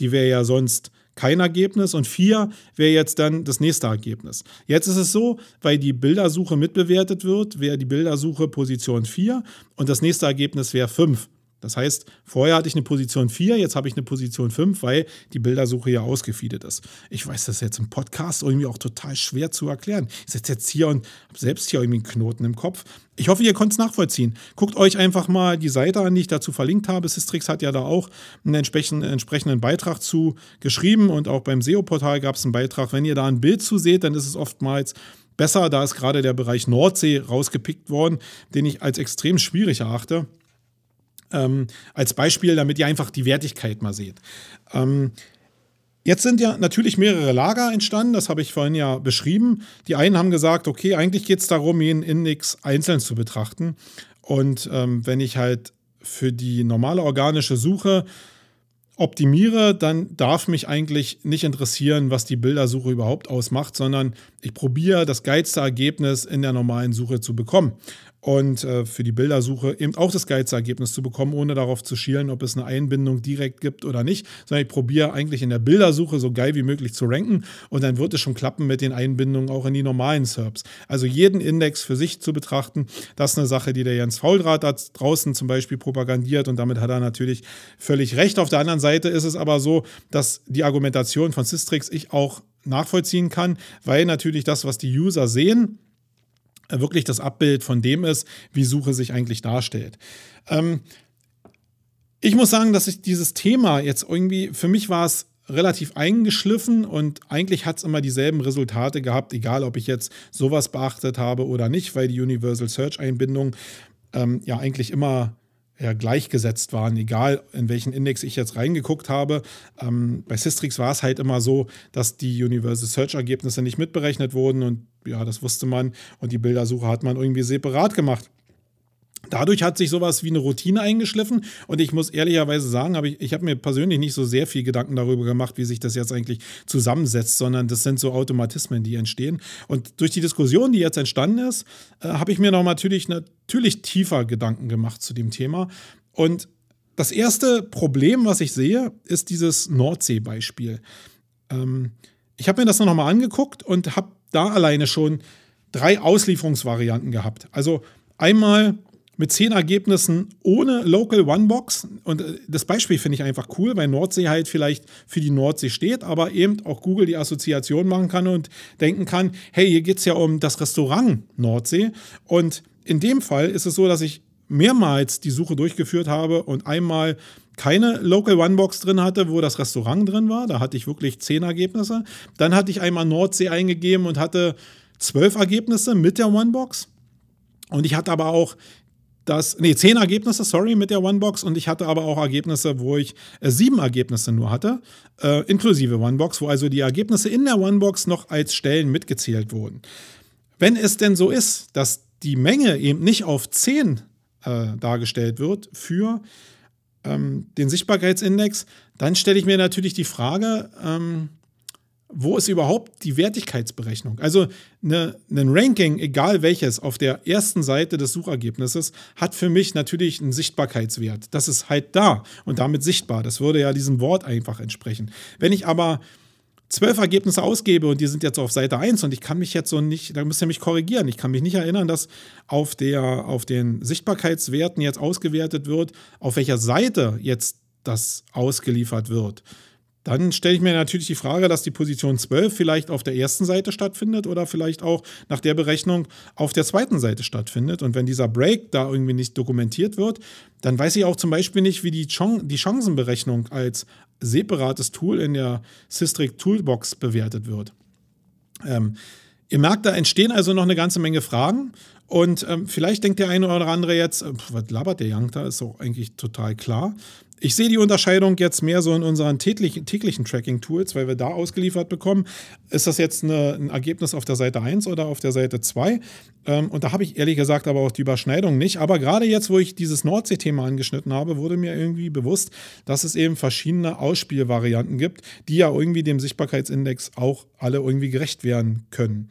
die wäre ja sonst kein Ergebnis und vier wäre jetzt dann das nächste Ergebnis. Jetzt ist es so, weil die Bildersuche mitbewertet wird, wäre die Bildersuche Position 4 und das nächste Ergebnis wäre 5. Das heißt, vorher hatte ich eine Position 4, jetzt habe ich eine Position 5, weil die Bildersuche ja ausgefeedet ist. Ich weiß, das ist jetzt im Podcast irgendwie auch total schwer zu erklären. Ich sitze jetzt hier und habe selbst hier irgendwie einen Knoten im Kopf. Ich hoffe, ihr könnt es nachvollziehen. Guckt euch einfach mal die Seite an, die ich dazu verlinkt habe. Systrix hat ja da auch einen entsprechenden, entsprechenden Beitrag zu geschrieben und auch beim SEO-Portal gab es einen Beitrag. Wenn ihr da ein Bild zu seht, dann ist es oftmals besser. Da ist gerade der Bereich Nordsee rausgepickt worden, den ich als extrem schwierig erachte ähm, als Beispiel, damit ihr einfach die Wertigkeit mal seht. Ähm, Jetzt sind ja natürlich mehrere Lager entstanden, das habe ich vorhin ja beschrieben. Die einen haben gesagt, okay, eigentlich geht es darum, jeden Index einzeln zu betrachten. Und ähm, wenn ich halt für die normale organische Suche optimiere, dann darf mich eigentlich nicht interessieren, was die Bildersuche überhaupt ausmacht, sondern ich probiere das geilste Ergebnis in der normalen Suche zu bekommen und äh, für die Bildersuche eben auch das geilste Ergebnis zu bekommen, ohne darauf zu schielen, ob es eine Einbindung direkt gibt oder nicht, sondern ich probiere eigentlich in der Bildersuche so geil wie möglich zu ranken und dann wird es schon klappen mit den Einbindungen auch in die normalen SERPs. Also jeden Index für sich zu betrachten, das ist eine Sache, die der Jens Fauldraht da draußen zum Beispiel propagandiert und damit hat er natürlich völlig recht. Auf der anderen Seite ist es aber so, dass die Argumentation von Systrix ich auch nachvollziehen kann, weil natürlich das, was die User sehen, wirklich das Abbild von dem ist, wie Suche sich eigentlich darstellt. Ähm, ich muss sagen, dass ich dieses Thema jetzt irgendwie, für mich war es relativ eingeschliffen und eigentlich hat es immer dieselben Resultate gehabt, egal ob ich jetzt sowas beachtet habe oder nicht, weil die Universal Search Einbindung ähm, ja eigentlich immer ja, gleichgesetzt waren, egal in welchen Index ich jetzt reingeguckt habe. Ähm, bei Systrix war es halt immer so, dass die Universal Search Ergebnisse nicht mitberechnet wurden und ja, das wusste man und die Bildersuche hat man irgendwie separat gemacht. Dadurch hat sich sowas wie eine Routine eingeschliffen und ich muss ehrlicherweise sagen, hab ich, ich habe mir persönlich nicht so sehr viel Gedanken darüber gemacht, wie sich das jetzt eigentlich zusammensetzt, sondern das sind so Automatismen, die entstehen. Und durch die Diskussion, die jetzt entstanden ist, äh, habe ich mir noch natürlich, natürlich tiefer Gedanken gemacht zu dem Thema. Und das erste Problem, was ich sehe, ist dieses Nordsee-Beispiel. Ähm, ich habe mir das noch mal angeguckt und habe da alleine schon drei Auslieferungsvarianten gehabt. Also einmal mit zehn Ergebnissen ohne Local One Box. Und äh, das Beispiel finde ich einfach cool, weil Nordsee halt vielleicht für die Nordsee steht, aber eben auch Google die Assoziation machen kann und denken kann, hey, hier geht es ja um das Restaurant Nordsee. Und in dem Fall ist es so, dass ich mehrmals die Suche durchgeführt habe und einmal keine Local One Box drin hatte, wo das Restaurant drin war. Da hatte ich wirklich zehn Ergebnisse. Dann hatte ich einmal Nordsee eingegeben und hatte zwölf Ergebnisse mit der One Box. Und ich hatte aber auch dass, nee, zehn Ergebnisse, sorry, mit der Onebox und ich hatte aber auch Ergebnisse, wo ich äh, sieben Ergebnisse nur hatte, äh, inklusive Onebox, wo also die Ergebnisse in der Onebox noch als Stellen mitgezählt wurden. Wenn es denn so ist, dass die Menge eben nicht auf zehn äh, dargestellt wird für ähm, den Sichtbarkeitsindex, dann stelle ich mir natürlich die Frage, ähm, wo ist überhaupt die Wertigkeitsberechnung? Also eine, ein Ranking, egal welches, auf der ersten Seite des Suchergebnisses hat für mich natürlich einen Sichtbarkeitswert. Das ist halt da und damit sichtbar. Das würde ja diesem Wort einfach entsprechen. Wenn ich aber zwölf Ergebnisse ausgebe und die sind jetzt auf Seite 1 und ich kann mich jetzt so nicht, da müsst ihr mich korrigieren, ich kann mich nicht erinnern, dass auf, der, auf den Sichtbarkeitswerten jetzt ausgewertet wird, auf welcher Seite jetzt das ausgeliefert wird. Dann stelle ich mir natürlich die Frage, dass die Position 12 vielleicht auf der ersten Seite stattfindet oder vielleicht auch nach der Berechnung auf der zweiten Seite stattfindet. Und wenn dieser Break da irgendwie nicht dokumentiert wird, dann weiß ich auch zum Beispiel nicht, wie die, Chon die Chancenberechnung als separates Tool in der Systrix Toolbox bewertet wird. Ähm, ihr merkt, da entstehen also noch eine ganze Menge Fragen. Und ähm, vielleicht denkt der eine oder andere jetzt, äh, was labert der Young da, ist doch eigentlich total klar. Ich sehe die Unterscheidung jetzt mehr so in unseren täglichen, täglichen Tracking-Tools, weil wir da ausgeliefert bekommen. Ist das jetzt eine, ein Ergebnis auf der Seite 1 oder auf der Seite 2? Ähm, und da habe ich ehrlich gesagt aber auch die Überschneidung nicht. Aber gerade jetzt, wo ich dieses Nordsee-Thema angeschnitten habe, wurde mir irgendwie bewusst, dass es eben verschiedene Ausspielvarianten gibt, die ja irgendwie dem Sichtbarkeitsindex auch alle irgendwie gerecht werden können.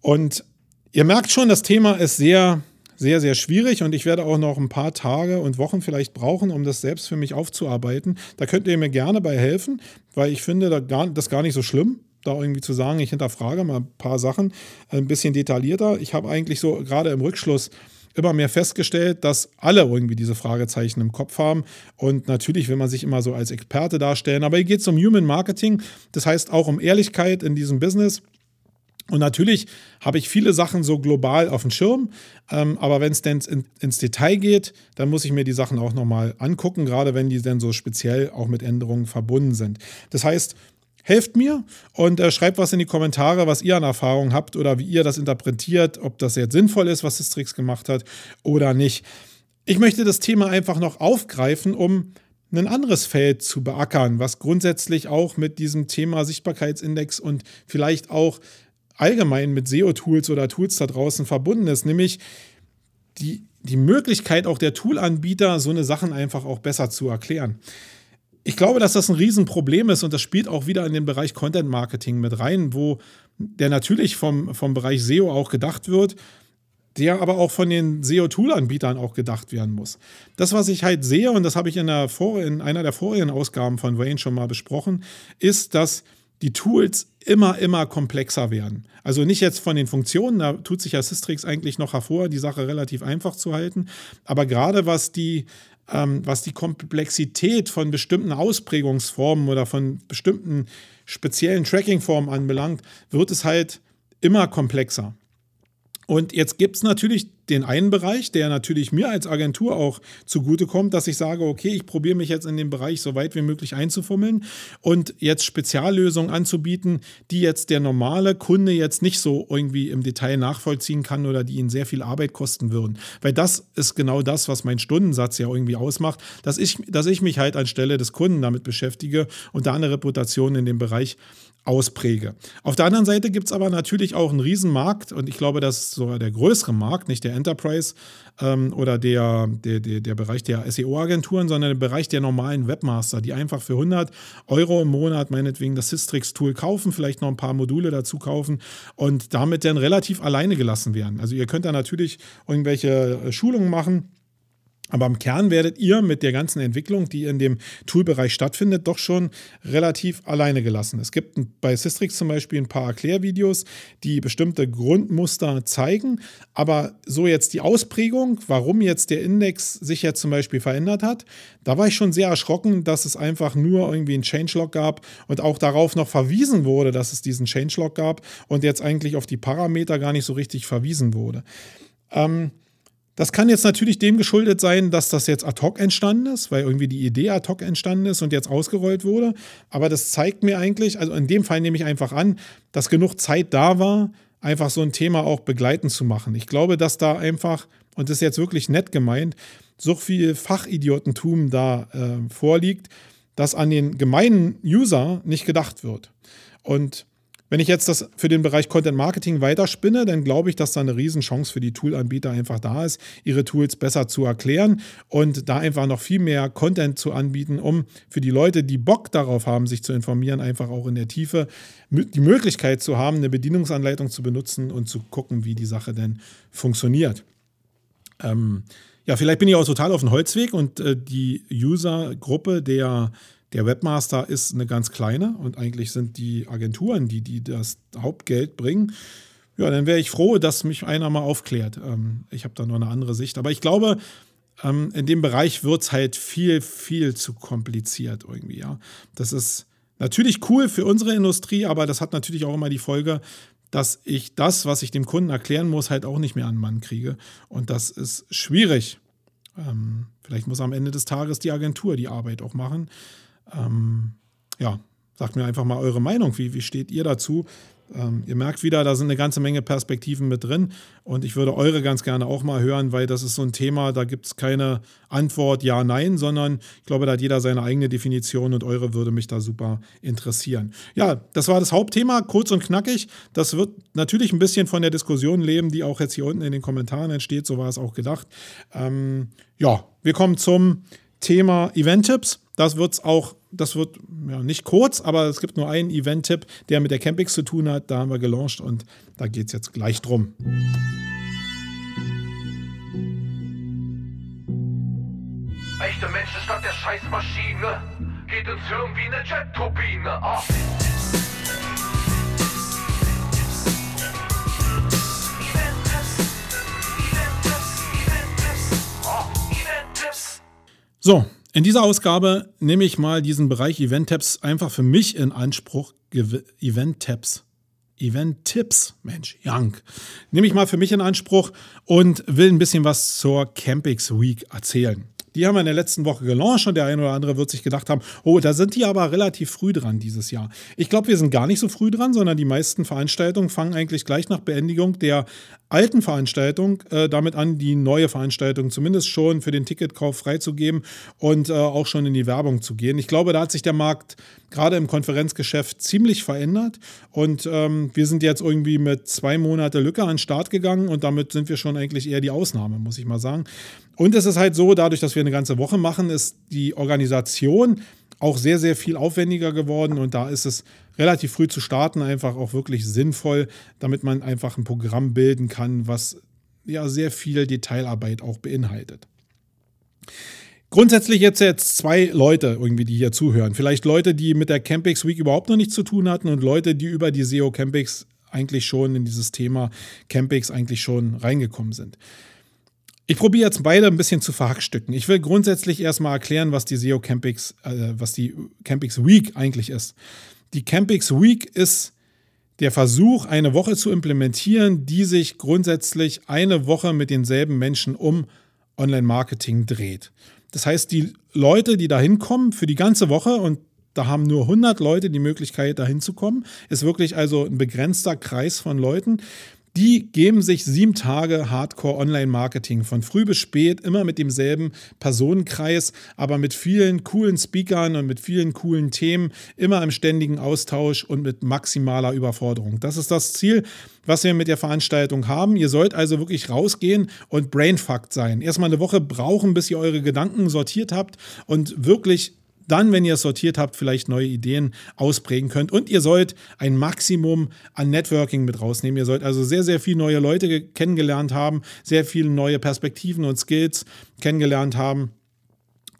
Und ihr merkt schon, das Thema ist sehr sehr, sehr schwierig und ich werde auch noch ein paar Tage und Wochen vielleicht brauchen, um das selbst für mich aufzuarbeiten. Da könnt ihr mir gerne bei helfen, weil ich finde das gar, nicht so schlimm da irgendwie zu sagen, ich hinterfrage mal ein paar Sachen ein bisschen detaillierter. Ich habe eigentlich so gerade im Rückschluss immer mehr festgestellt, dass alle irgendwie diese Fragezeichen im Kopf haben. Und natürlich will man sich immer so als Experte darstellen. Aber hier geht es um Human Marketing. Das heißt auch um Ehrlichkeit in diesem Business. Und natürlich habe ich viele Sachen so global auf dem Schirm, ähm, aber wenn es denn in, ins Detail geht, dann muss ich mir die Sachen auch nochmal angucken, gerade wenn die dann so speziell auch mit Änderungen verbunden sind. Das heißt, helft mir und äh, schreibt was in die Kommentare, was ihr an Erfahrungen habt oder wie ihr das interpretiert, ob das jetzt sinnvoll ist, was Sistrix gemacht hat oder nicht. Ich möchte das Thema einfach noch aufgreifen, um ein anderes Feld zu beackern, was grundsätzlich auch mit diesem Thema Sichtbarkeitsindex und vielleicht auch allgemein mit SEO-Tools oder Tools da draußen verbunden ist, nämlich die, die Möglichkeit auch der Toolanbieter, so eine Sachen einfach auch besser zu erklären. Ich glaube, dass das ein Riesenproblem ist und das spielt auch wieder in den Bereich Content Marketing mit rein, wo der natürlich vom, vom Bereich SEO auch gedacht wird, der aber auch von den SEO-Tool-Anbietern auch gedacht werden muss. Das, was ich halt sehe, und das habe ich in, der Vor in einer der vorigen Ausgaben von Wayne schon mal besprochen, ist, dass die Tools immer, immer komplexer werden. Also nicht jetzt von den Funktionen, da tut sich ja Systrix eigentlich noch hervor, die Sache relativ einfach zu halten, aber gerade was die, ähm, was die Komplexität von bestimmten Ausprägungsformen oder von bestimmten speziellen Trackingformen anbelangt, wird es halt immer komplexer. Und jetzt gibt es natürlich den einen Bereich, der natürlich mir als Agentur auch zugutekommt, dass ich sage, okay, ich probiere mich jetzt in dem Bereich so weit wie möglich einzufummeln und jetzt Speziallösungen anzubieten, die jetzt der normale Kunde jetzt nicht so irgendwie im Detail nachvollziehen kann oder die ihn sehr viel Arbeit kosten würden. Weil das ist genau das, was mein Stundensatz ja irgendwie ausmacht, dass ich, dass ich mich halt anstelle des Kunden damit beschäftige und da eine Reputation in dem Bereich auspräge. Auf der anderen Seite gibt es aber natürlich auch einen Riesenmarkt und ich glaube, das ist sogar der größere Markt, nicht der Enterprise ähm, oder der, der, der, der Bereich der SEO-Agenturen, sondern der Bereich der normalen Webmaster, die einfach für 100 Euro im Monat meinetwegen das Systrix-Tool kaufen, vielleicht noch ein paar Module dazu kaufen und damit dann relativ alleine gelassen werden. Also ihr könnt da natürlich irgendwelche äh, Schulungen machen aber im Kern werdet ihr mit der ganzen Entwicklung, die in dem Toolbereich stattfindet, doch schon relativ alleine gelassen. Es gibt bei Systrix zum Beispiel ein paar Erklärvideos, die bestimmte Grundmuster zeigen, aber so jetzt die Ausprägung, warum jetzt der Index sich jetzt zum Beispiel verändert hat, da war ich schon sehr erschrocken, dass es einfach nur irgendwie einen Changelog gab und auch darauf noch verwiesen wurde, dass es diesen Changelog gab und jetzt eigentlich auf die Parameter gar nicht so richtig verwiesen wurde. Ähm, das kann jetzt natürlich dem geschuldet sein, dass das jetzt ad hoc entstanden ist, weil irgendwie die Idee ad hoc entstanden ist und jetzt ausgerollt wurde. Aber das zeigt mir eigentlich, also in dem Fall nehme ich einfach an, dass genug Zeit da war, einfach so ein Thema auch begleitend zu machen. Ich glaube, dass da einfach, und das ist jetzt wirklich nett gemeint, so viel Fachidiotentum da äh, vorliegt, dass an den gemeinen User nicht gedacht wird. Und wenn ich jetzt das für den Bereich Content Marketing weiterspinne, dann glaube ich, dass da eine Riesenchance für die Toolanbieter einfach da ist, ihre Tools besser zu erklären und da einfach noch viel mehr Content zu anbieten, um für die Leute, die Bock darauf haben, sich zu informieren, einfach auch in der Tiefe die Möglichkeit zu haben, eine Bedienungsanleitung zu benutzen und zu gucken, wie die Sache denn funktioniert. Ähm, ja, vielleicht bin ich auch total auf dem Holzweg und äh, die User-Gruppe der der Webmaster ist eine ganz kleine und eigentlich sind die Agenturen, die, die das Hauptgeld bringen. Ja, dann wäre ich froh, dass mich einer mal aufklärt. Ähm, ich habe da noch eine andere Sicht. Aber ich glaube, ähm, in dem Bereich wird es halt viel, viel zu kompliziert irgendwie. Ja, das ist natürlich cool für unsere Industrie, aber das hat natürlich auch immer die Folge, dass ich das, was ich dem Kunden erklären muss, halt auch nicht mehr an Mann kriege. Und das ist schwierig. Ähm, vielleicht muss am Ende des Tages die Agentur die Arbeit auch machen. Ähm, ja, sagt mir einfach mal eure Meinung. Wie, wie steht ihr dazu? Ähm, ihr merkt wieder, da sind eine ganze Menge Perspektiven mit drin und ich würde eure ganz gerne auch mal hören, weil das ist so ein Thema, da gibt es keine Antwort ja, nein, sondern ich glaube, da hat jeder seine eigene Definition und eure würde mich da super interessieren. Ja, das war das Hauptthema, kurz und knackig. Das wird natürlich ein bisschen von der Diskussion leben, die auch jetzt hier unten in den Kommentaren entsteht, so war es auch gedacht. Ähm, ja, wir kommen zum Thema Event-Tipps. Das wird auch, das wird ja, nicht kurz, aber es gibt nur einen Event-Tipp, der mit der Campix zu tun hat. Da haben wir gelauncht und da geht es jetzt gleich drum. Echte Menschen statt der Scheißmaschine. Geht ins Hirn wie eine Jet-Turbine. Oh. So, in dieser Ausgabe nehme ich mal diesen Bereich Event-Tabs einfach für mich in Anspruch. Event-Tabs. Event-Tipps, Mensch, Young. Nehme ich mal für mich in Anspruch und will ein bisschen was zur Campix Week erzählen. Die haben wir in der letzten Woche gelauncht und der eine oder andere wird sich gedacht haben, oh, da sind die aber relativ früh dran dieses Jahr. Ich glaube, wir sind gar nicht so früh dran, sondern die meisten Veranstaltungen fangen eigentlich gleich nach Beendigung der alten Veranstaltung äh, damit an, die neue Veranstaltung zumindest schon für den Ticketkauf freizugeben und äh, auch schon in die Werbung zu gehen. Ich glaube, da hat sich der Markt gerade im Konferenzgeschäft ziemlich verändert und ähm, wir sind jetzt irgendwie mit zwei Monate Lücke an den Start gegangen und damit sind wir schon eigentlich eher die Ausnahme, muss ich mal sagen. Und es ist halt so, dadurch, dass wir eine ganze Woche machen, ist die Organisation auch sehr, sehr viel aufwendiger geworden und da ist es relativ früh zu starten einfach auch wirklich sinnvoll, damit man einfach ein Programm bilden kann, was ja sehr viel Detailarbeit auch beinhaltet. Grundsätzlich jetzt jetzt zwei Leute irgendwie, die hier zuhören. Vielleicht Leute, die mit der Campix Week überhaupt noch nichts zu tun hatten und Leute, die über die SEO Campix eigentlich schon in dieses Thema Campix eigentlich schon reingekommen sind. Ich probiere jetzt beide ein bisschen zu verhackstücken. Ich will grundsätzlich erstmal erklären, was die SEO Campix, äh, was die Campix Week eigentlich ist. Die Campix Week ist der Versuch, eine Woche zu implementieren, die sich grundsätzlich eine Woche mit denselben Menschen um Online-Marketing dreht. Das heißt, die Leute, die da hinkommen für die ganze Woche und da haben nur 100 Leute die Möglichkeit, da hinzukommen, ist wirklich also ein begrenzter Kreis von Leuten. Die geben sich sieben Tage Hardcore Online-Marketing von früh bis spät, immer mit demselben Personenkreis, aber mit vielen coolen Speakern und mit vielen coolen Themen, immer im ständigen Austausch und mit maximaler Überforderung. Das ist das Ziel, was wir mit der Veranstaltung haben. Ihr sollt also wirklich rausgehen und brainfucked sein. Erstmal eine Woche brauchen, bis ihr eure Gedanken sortiert habt und wirklich dann, wenn ihr es sortiert habt, vielleicht neue Ideen ausprägen könnt. Und ihr sollt ein Maximum an Networking mit rausnehmen. Ihr sollt also sehr, sehr viele neue Leute kennengelernt haben, sehr viele neue Perspektiven und Skills kennengelernt haben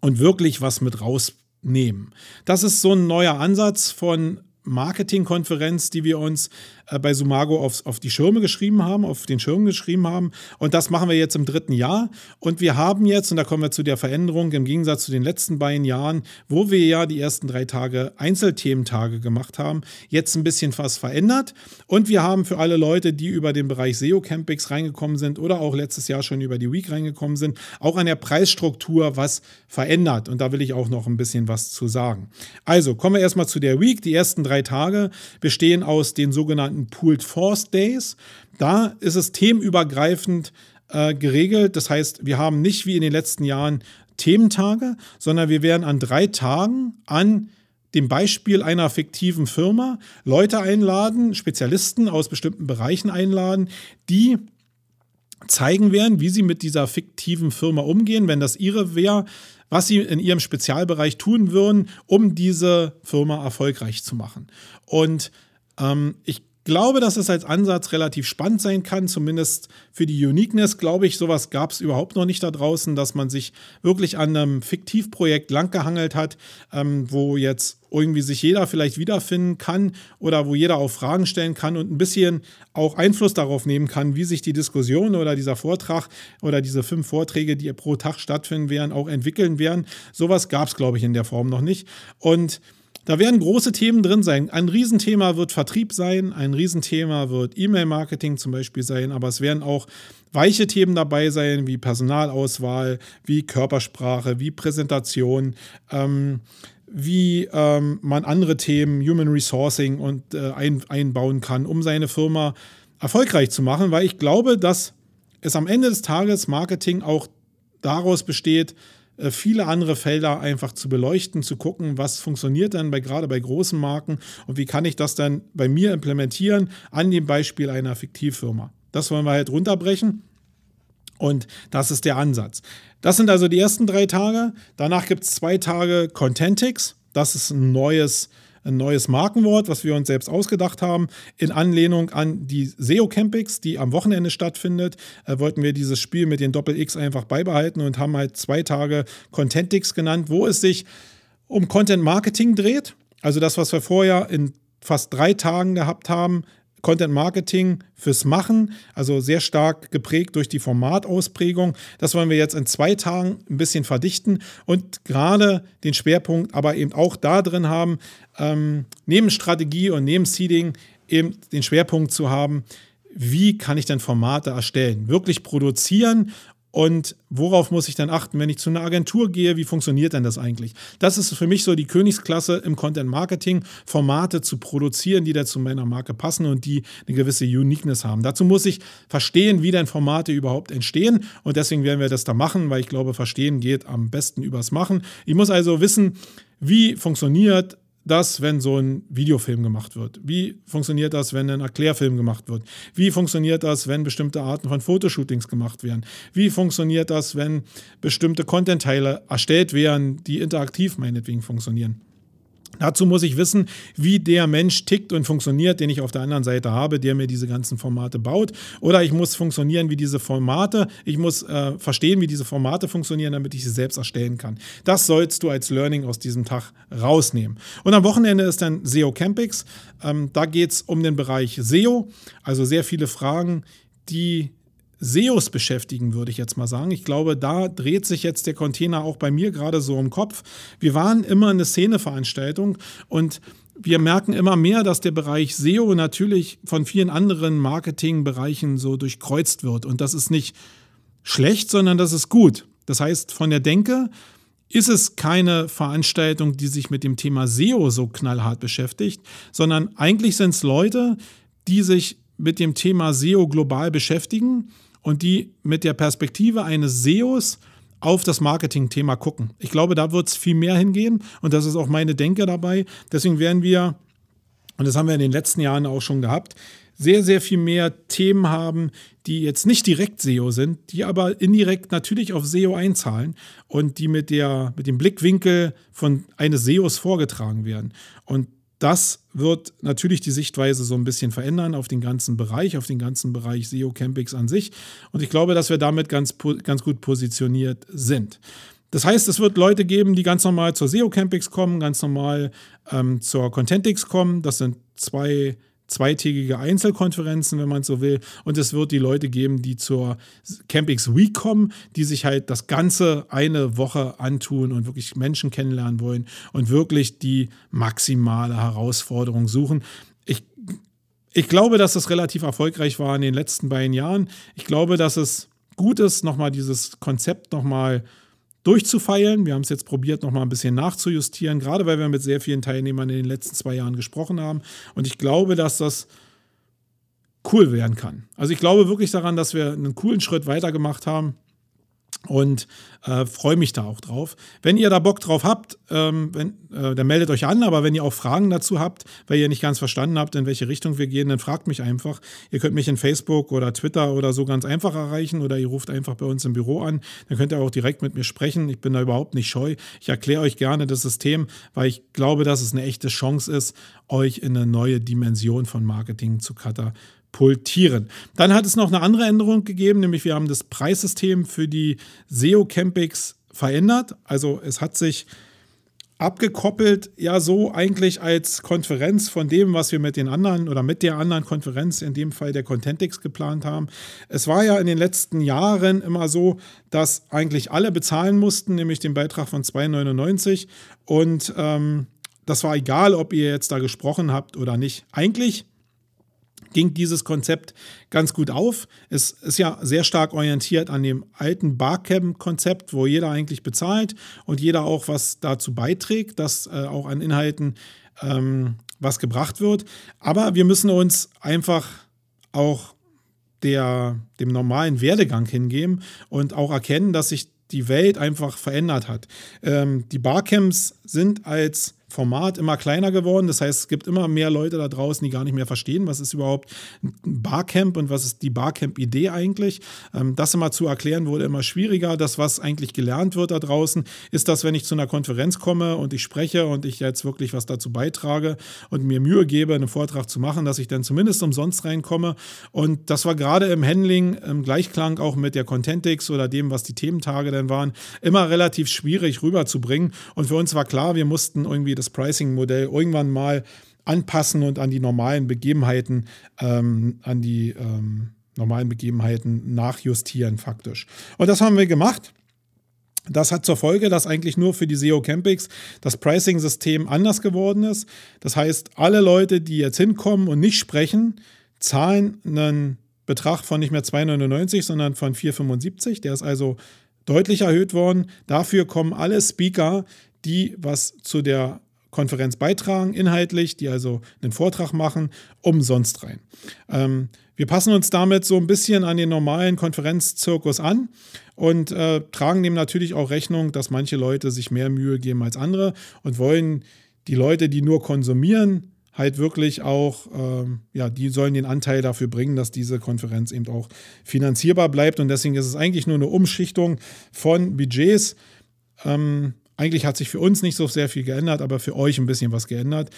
und wirklich was mit rausnehmen. Das ist so ein neuer Ansatz von Marketingkonferenz, die wir uns bei Sumago auf, auf die Schirme geschrieben haben, auf den Schirm geschrieben haben. Und das machen wir jetzt im dritten Jahr. Und wir haben jetzt, und da kommen wir zu der Veränderung im Gegensatz zu den letzten beiden Jahren, wo wir ja die ersten drei Tage Einzelthementage gemacht haben, jetzt ein bisschen was verändert. Und wir haben für alle Leute, die über den Bereich SEO Campings reingekommen sind oder auch letztes Jahr schon über die Week reingekommen sind, auch an der Preisstruktur was verändert. Und da will ich auch noch ein bisschen was zu sagen. Also kommen wir erstmal zu der Week. Die ersten drei Tage bestehen aus den sogenannten sogenannten Pooled Force Days. Da ist es themenübergreifend äh, geregelt. Das heißt, wir haben nicht wie in den letzten Jahren Thementage, sondern wir werden an drei Tagen an dem Beispiel einer fiktiven Firma Leute einladen, Spezialisten aus bestimmten Bereichen einladen, die zeigen werden, wie sie mit dieser fiktiven Firma umgehen, wenn das ihre wäre, was sie in ihrem Spezialbereich tun würden, um diese Firma erfolgreich zu machen. Und ähm, ich glaube, dass es als Ansatz relativ spannend sein kann, zumindest für die Uniqueness, glaube ich, sowas gab es überhaupt noch nicht da draußen, dass man sich wirklich an einem Fiktivprojekt langgehangelt hat, ähm, wo jetzt irgendwie sich jeder vielleicht wiederfinden kann oder wo jeder auch Fragen stellen kann und ein bisschen auch Einfluss darauf nehmen kann, wie sich die Diskussion oder dieser Vortrag oder diese fünf Vorträge, die pro Tag stattfinden werden, auch entwickeln werden. Sowas gab es, glaube ich, in der Form noch nicht. Und da werden große Themen drin sein. Ein Riesenthema wird Vertrieb sein, ein Riesenthema wird E-Mail-Marketing zum Beispiel sein, aber es werden auch weiche Themen dabei sein, wie Personalauswahl, wie Körpersprache, wie Präsentation, ähm, wie ähm, man andere Themen, Human Resourcing und äh, ein, einbauen kann, um seine Firma erfolgreich zu machen, weil ich glaube, dass es am Ende des Tages Marketing auch daraus besteht, viele andere Felder einfach zu beleuchten, zu gucken, was funktioniert dann bei, gerade bei großen Marken und wie kann ich das dann bei mir implementieren an dem Beispiel einer Fiktivfirma. Das wollen wir halt runterbrechen. Und das ist der Ansatz. Das sind also die ersten drei Tage. Danach gibt es zwei Tage Contentix. Das ist ein neues ein neues Markenwort, was wir uns selbst ausgedacht haben. In Anlehnung an die SEO Campings, die am Wochenende stattfindet, äh, wollten wir dieses Spiel mit den Doppel-X einfach beibehalten und haben halt zwei Tage Contentix genannt, wo es sich um Content Marketing dreht. Also das, was wir vorher in fast drei Tagen gehabt haben, Content Marketing fürs Machen, also sehr stark geprägt durch die Formatausprägung. Das wollen wir jetzt in zwei Tagen ein bisschen verdichten und gerade den Schwerpunkt aber eben auch da drin haben, ähm, neben Strategie und neben Seeding eben den Schwerpunkt zu haben, wie kann ich denn Formate erstellen? Wirklich produzieren und worauf muss ich dann achten, wenn ich zu einer Agentur gehe? Wie funktioniert denn das eigentlich? Das ist für mich so die Königsklasse im Content Marketing, Formate zu produzieren, die da zu meiner Marke passen und die eine gewisse Uniqueness haben. Dazu muss ich verstehen, wie denn Formate überhaupt entstehen. Und deswegen werden wir das da machen, weil ich glaube, verstehen geht am besten übers Machen. Ich muss also wissen, wie funktioniert das, wenn so ein Videofilm gemacht wird? Wie funktioniert das, wenn ein Erklärfilm gemacht wird? Wie funktioniert das, wenn bestimmte Arten von Fotoshootings gemacht werden? Wie funktioniert das, wenn bestimmte Content-Teile erstellt werden, die interaktiv meinetwegen funktionieren? Dazu muss ich wissen, wie der Mensch tickt und funktioniert, den ich auf der anderen Seite habe, der mir diese ganzen Formate baut. Oder ich muss funktionieren wie diese Formate. Ich muss äh, verstehen, wie diese Formate funktionieren, damit ich sie selbst erstellen kann. Das sollst du als Learning aus diesem Tag rausnehmen. Und am Wochenende ist dann SEO Campix. Ähm, da geht es um den Bereich SEO, also sehr viele Fragen, die SEOs beschäftigen, würde ich jetzt mal sagen. Ich glaube, da dreht sich jetzt der Container auch bei mir gerade so im Kopf. Wir waren immer eine Szeneveranstaltung und wir merken immer mehr, dass der Bereich SEO natürlich von vielen anderen Marketingbereichen so durchkreuzt wird. Und das ist nicht schlecht, sondern das ist gut. Das heißt, von der Denke ist es keine Veranstaltung, die sich mit dem Thema SEO so knallhart beschäftigt, sondern eigentlich sind es Leute, die sich mit dem Thema SEO global beschäftigen und die mit der Perspektive eines SEOs auf das Marketing-Thema gucken. Ich glaube, da wird es viel mehr hingehen und das ist auch meine Denke dabei. Deswegen werden wir, und das haben wir in den letzten Jahren auch schon gehabt, sehr, sehr viel mehr Themen haben, die jetzt nicht direkt SEO sind, die aber indirekt natürlich auf SEO einzahlen und die mit, der, mit dem Blickwinkel von eines SEOs vorgetragen werden. Und das wird natürlich die Sichtweise so ein bisschen verändern auf den ganzen Bereich, auf den ganzen Bereich SEO Campings an sich. Und ich glaube, dass wir damit ganz, ganz gut positioniert sind. Das heißt, es wird Leute geben, die ganz normal zur SEO Campings kommen, ganz normal ähm, zur Contentix kommen. Das sind zwei zweitägige Einzelkonferenzen, wenn man so will. Und es wird die Leute geben, die zur Campix Week kommen, die sich halt das Ganze eine Woche antun und wirklich Menschen kennenlernen wollen und wirklich die maximale Herausforderung suchen. Ich, ich glaube, dass es relativ erfolgreich war in den letzten beiden Jahren. Ich glaube, dass es gut ist, nochmal dieses Konzept nochmal durchzufeilen. Wir haben es jetzt probiert, nochmal ein bisschen nachzujustieren, gerade weil wir mit sehr vielen Teilnehmern in den letzten zwei Jahren gesprochen haben. Und ich glaube, dass das cool werden kann. Also ich glaube wirklich daran, dass wir einen coolen Schritt weitergemacht haben und äh, freue mich da auch drauf. Wenn ihr da Bock drauf habt, ähm, wenn, äh, dann meldet euch an, aber wenn ihr auch Fragen dazu habt, weil ihr nicht ganz verstanden habt, in welche Richtung wir gehen, dann fragt mich einfach. Ihr könnt mich in Facebook oder Twitter oder so ganz einfach erreichen oder ihr ruft einfach bei uns im Büro an. Dann könnt ihr auch direkt mit mir sprechen. Ich bin da überhaupt nicht scheu. Ich erkläre euch gerne das System, weil ich glaube, dass es eine echte Chance ist, euch in eine neue Dimension von Marketing zu katapultieren pultieren. Dann hat es noch eine andere Änderung gegeben, nämlich wir haben das Preissystem für die SEO Campings verändert. Also es hat sich abgekoppelt, ja so eigentlich als Konferenz von dem, was wir mit den anderen oder mit der anderen Konferenz, in dem Fall der Contentix, geplant haben. Es war ja in den letzten Jahren immer so, dass eigentlich alle bezahlen mussten, nämlich den Beitrag von 2,99 und ähm, das war egal, ob ihr jetzt da gesprochen habt oder nicht. Eigentlich ging dieses Konzept ganz gut auf. Es ist ja sehr stark orientiert an dem alten Barcamp-Konzept, wo jeder eigentlich bezahlt und jeder auch was dazu beiträgt, dass äh, auch an Inhalten ähm, was gebracht wird. Aber wir müssen uns einfach auch der, dem normalen Werdegang hingeben und auch erkennen, dass sich die Welt einfach verändert hat. Ähm, die Barcamps sind als Format immer kleiner geworden. Das heißt, es gibt immer mehr Leute da draußen, die gar nicht mehr verstehen, was ist überhaupt ein Barcamp und was ist die Barcamp-Idee eigentlich. Ähm, das immer zu erklären wurde immer schwieriger. Das, was eigentlich gelernt wird da draußen, ist, dass wenn ich zu einer Konferenz komme und ich spreche und ich jetzt wirklich was dazu beitrage und mir Mühe gebe, einen Vortrag zu machen, dass ich dann zumindest umsonst reinkomme. Und das war gerade im Handling, im Gleichklang auch mit der Contentix oder dem, was die Thementage dann waren, immer relativ schwierig rüberzubringen. Und für uns war klar, wir mussten irgendwie das Pricing-Modell irgendwann mal anpassen und an die normalen Begebenheiten, ähm, an die ähm, normalen Begebenheiten nachjustieren faktisch. Und das haben wir gemacht. Das hat zur Folge, dass eigentlich nur für die SEO Campings das Pricing-System anders geworden ist. Das heißt, alle Leute, die jetzt hinkommen und nicht sprechen, zahlen einen Betrag von nicht mehr 2,99, sondern von 4,75. Der ist also deutlich erhöht worden. Dafür kommen alle Speaker, die was zu der Konferenz beitragen, inhaltlich, die also einen Vortrag machen, umsonst rein. Ähm, wir passen uns damit so ein bisschen an den normalen Konferenzzirkus an und äh, tragen dem natürlich auch Rechnung, dass manche Leute sich mehr Mühe geben als andere und wollen die Leute, die nur konsumieren, halt wirklich auch, ähm, ja, die sollen den Anteil dafür bringen, dass diese Konferenz eben auch finanzierbar bleibt. Und deswegen ist es eigentlich nur eine Umschichtung von Budgets. Ähm, eigentlich hat sich für uns nicht so sehr viel geändert, aber für euch ein bisschen was geändert.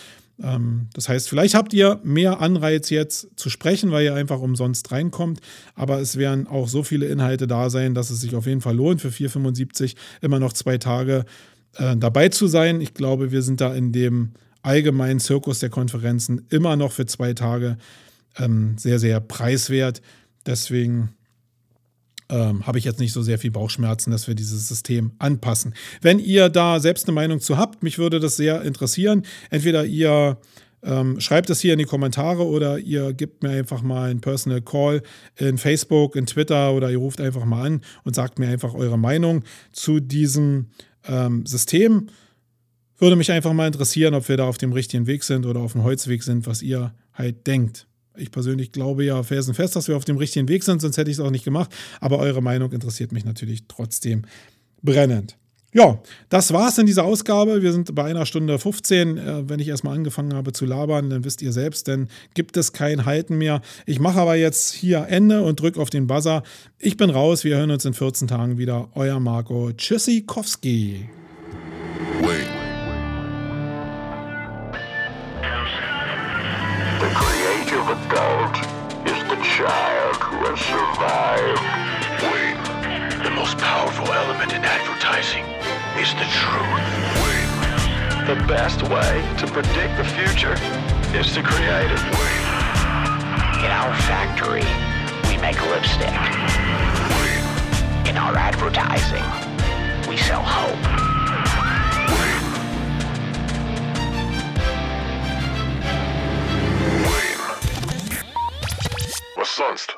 Ähm, das heißt, vielleicht habt ihr mehr Anreiz jetzt zu sprechen, weil ihr einfach umsonst reinkommt. Aber es werden auch so viele Inhalte da sein, dass es sich auf jeden Fall lohnt, für 4,75 immer noch zwei Tage äh, dabei zu sein. Ich glaube, wir sind da in dem allgemeinen Zirkus der Konferenzen immer noch für zwei Tage ähm, sehr, sehr preiswert. Deswegen ähm, habe ich jetzt nicht so sehr viel Bauchschmerzen, dass wir dieses System anpassen. Wenn ihr da selbst eine Meinung zu habt, mich würde das sehr interessieren. Entweder ihr ähm, schreibt es hier in die Kommentare oder ihr gebt mir einfach mal einen Personal Call in Facebook, in Twitter oder ihr ruft einfach mal an und sagt mir einfach eure Meinung zu diesem ähm, System. Würde mich einfach mal interessieren, ob wir da auf dem richtigen Weg sind oder auf dem Holzweg sind, was ihr halt denkt. Ich persönlich glaube ja felsenfest, dass wir auf dem richtigen Weg sind, sonst hätte ich es auch nicht gemacht. Aber eure Meinung interessiert mich natürlich trotzdem brennend. Ja, das war's in dieser Ausgabe. Wir sind bei einer Stunde 15. Äh, wenn ich erstmal angefangen habe zu labern, dann wisst ihr selbst, dann gibt es kein Halten mehr. Ich mache aber jetzt hier Ende und drücke auf den Buzzer. Ich bin raus. Wir hören uns in 14 Tagen wieder. Euer Marco Tschüssikowski. Wait. Five. Wait. The most powerful element in advertising is the truth. Wait. The best way to predict the future is to create it. Wait. In our factory, we make lipstick. Wait. In our advertising, we sell hope. sonst?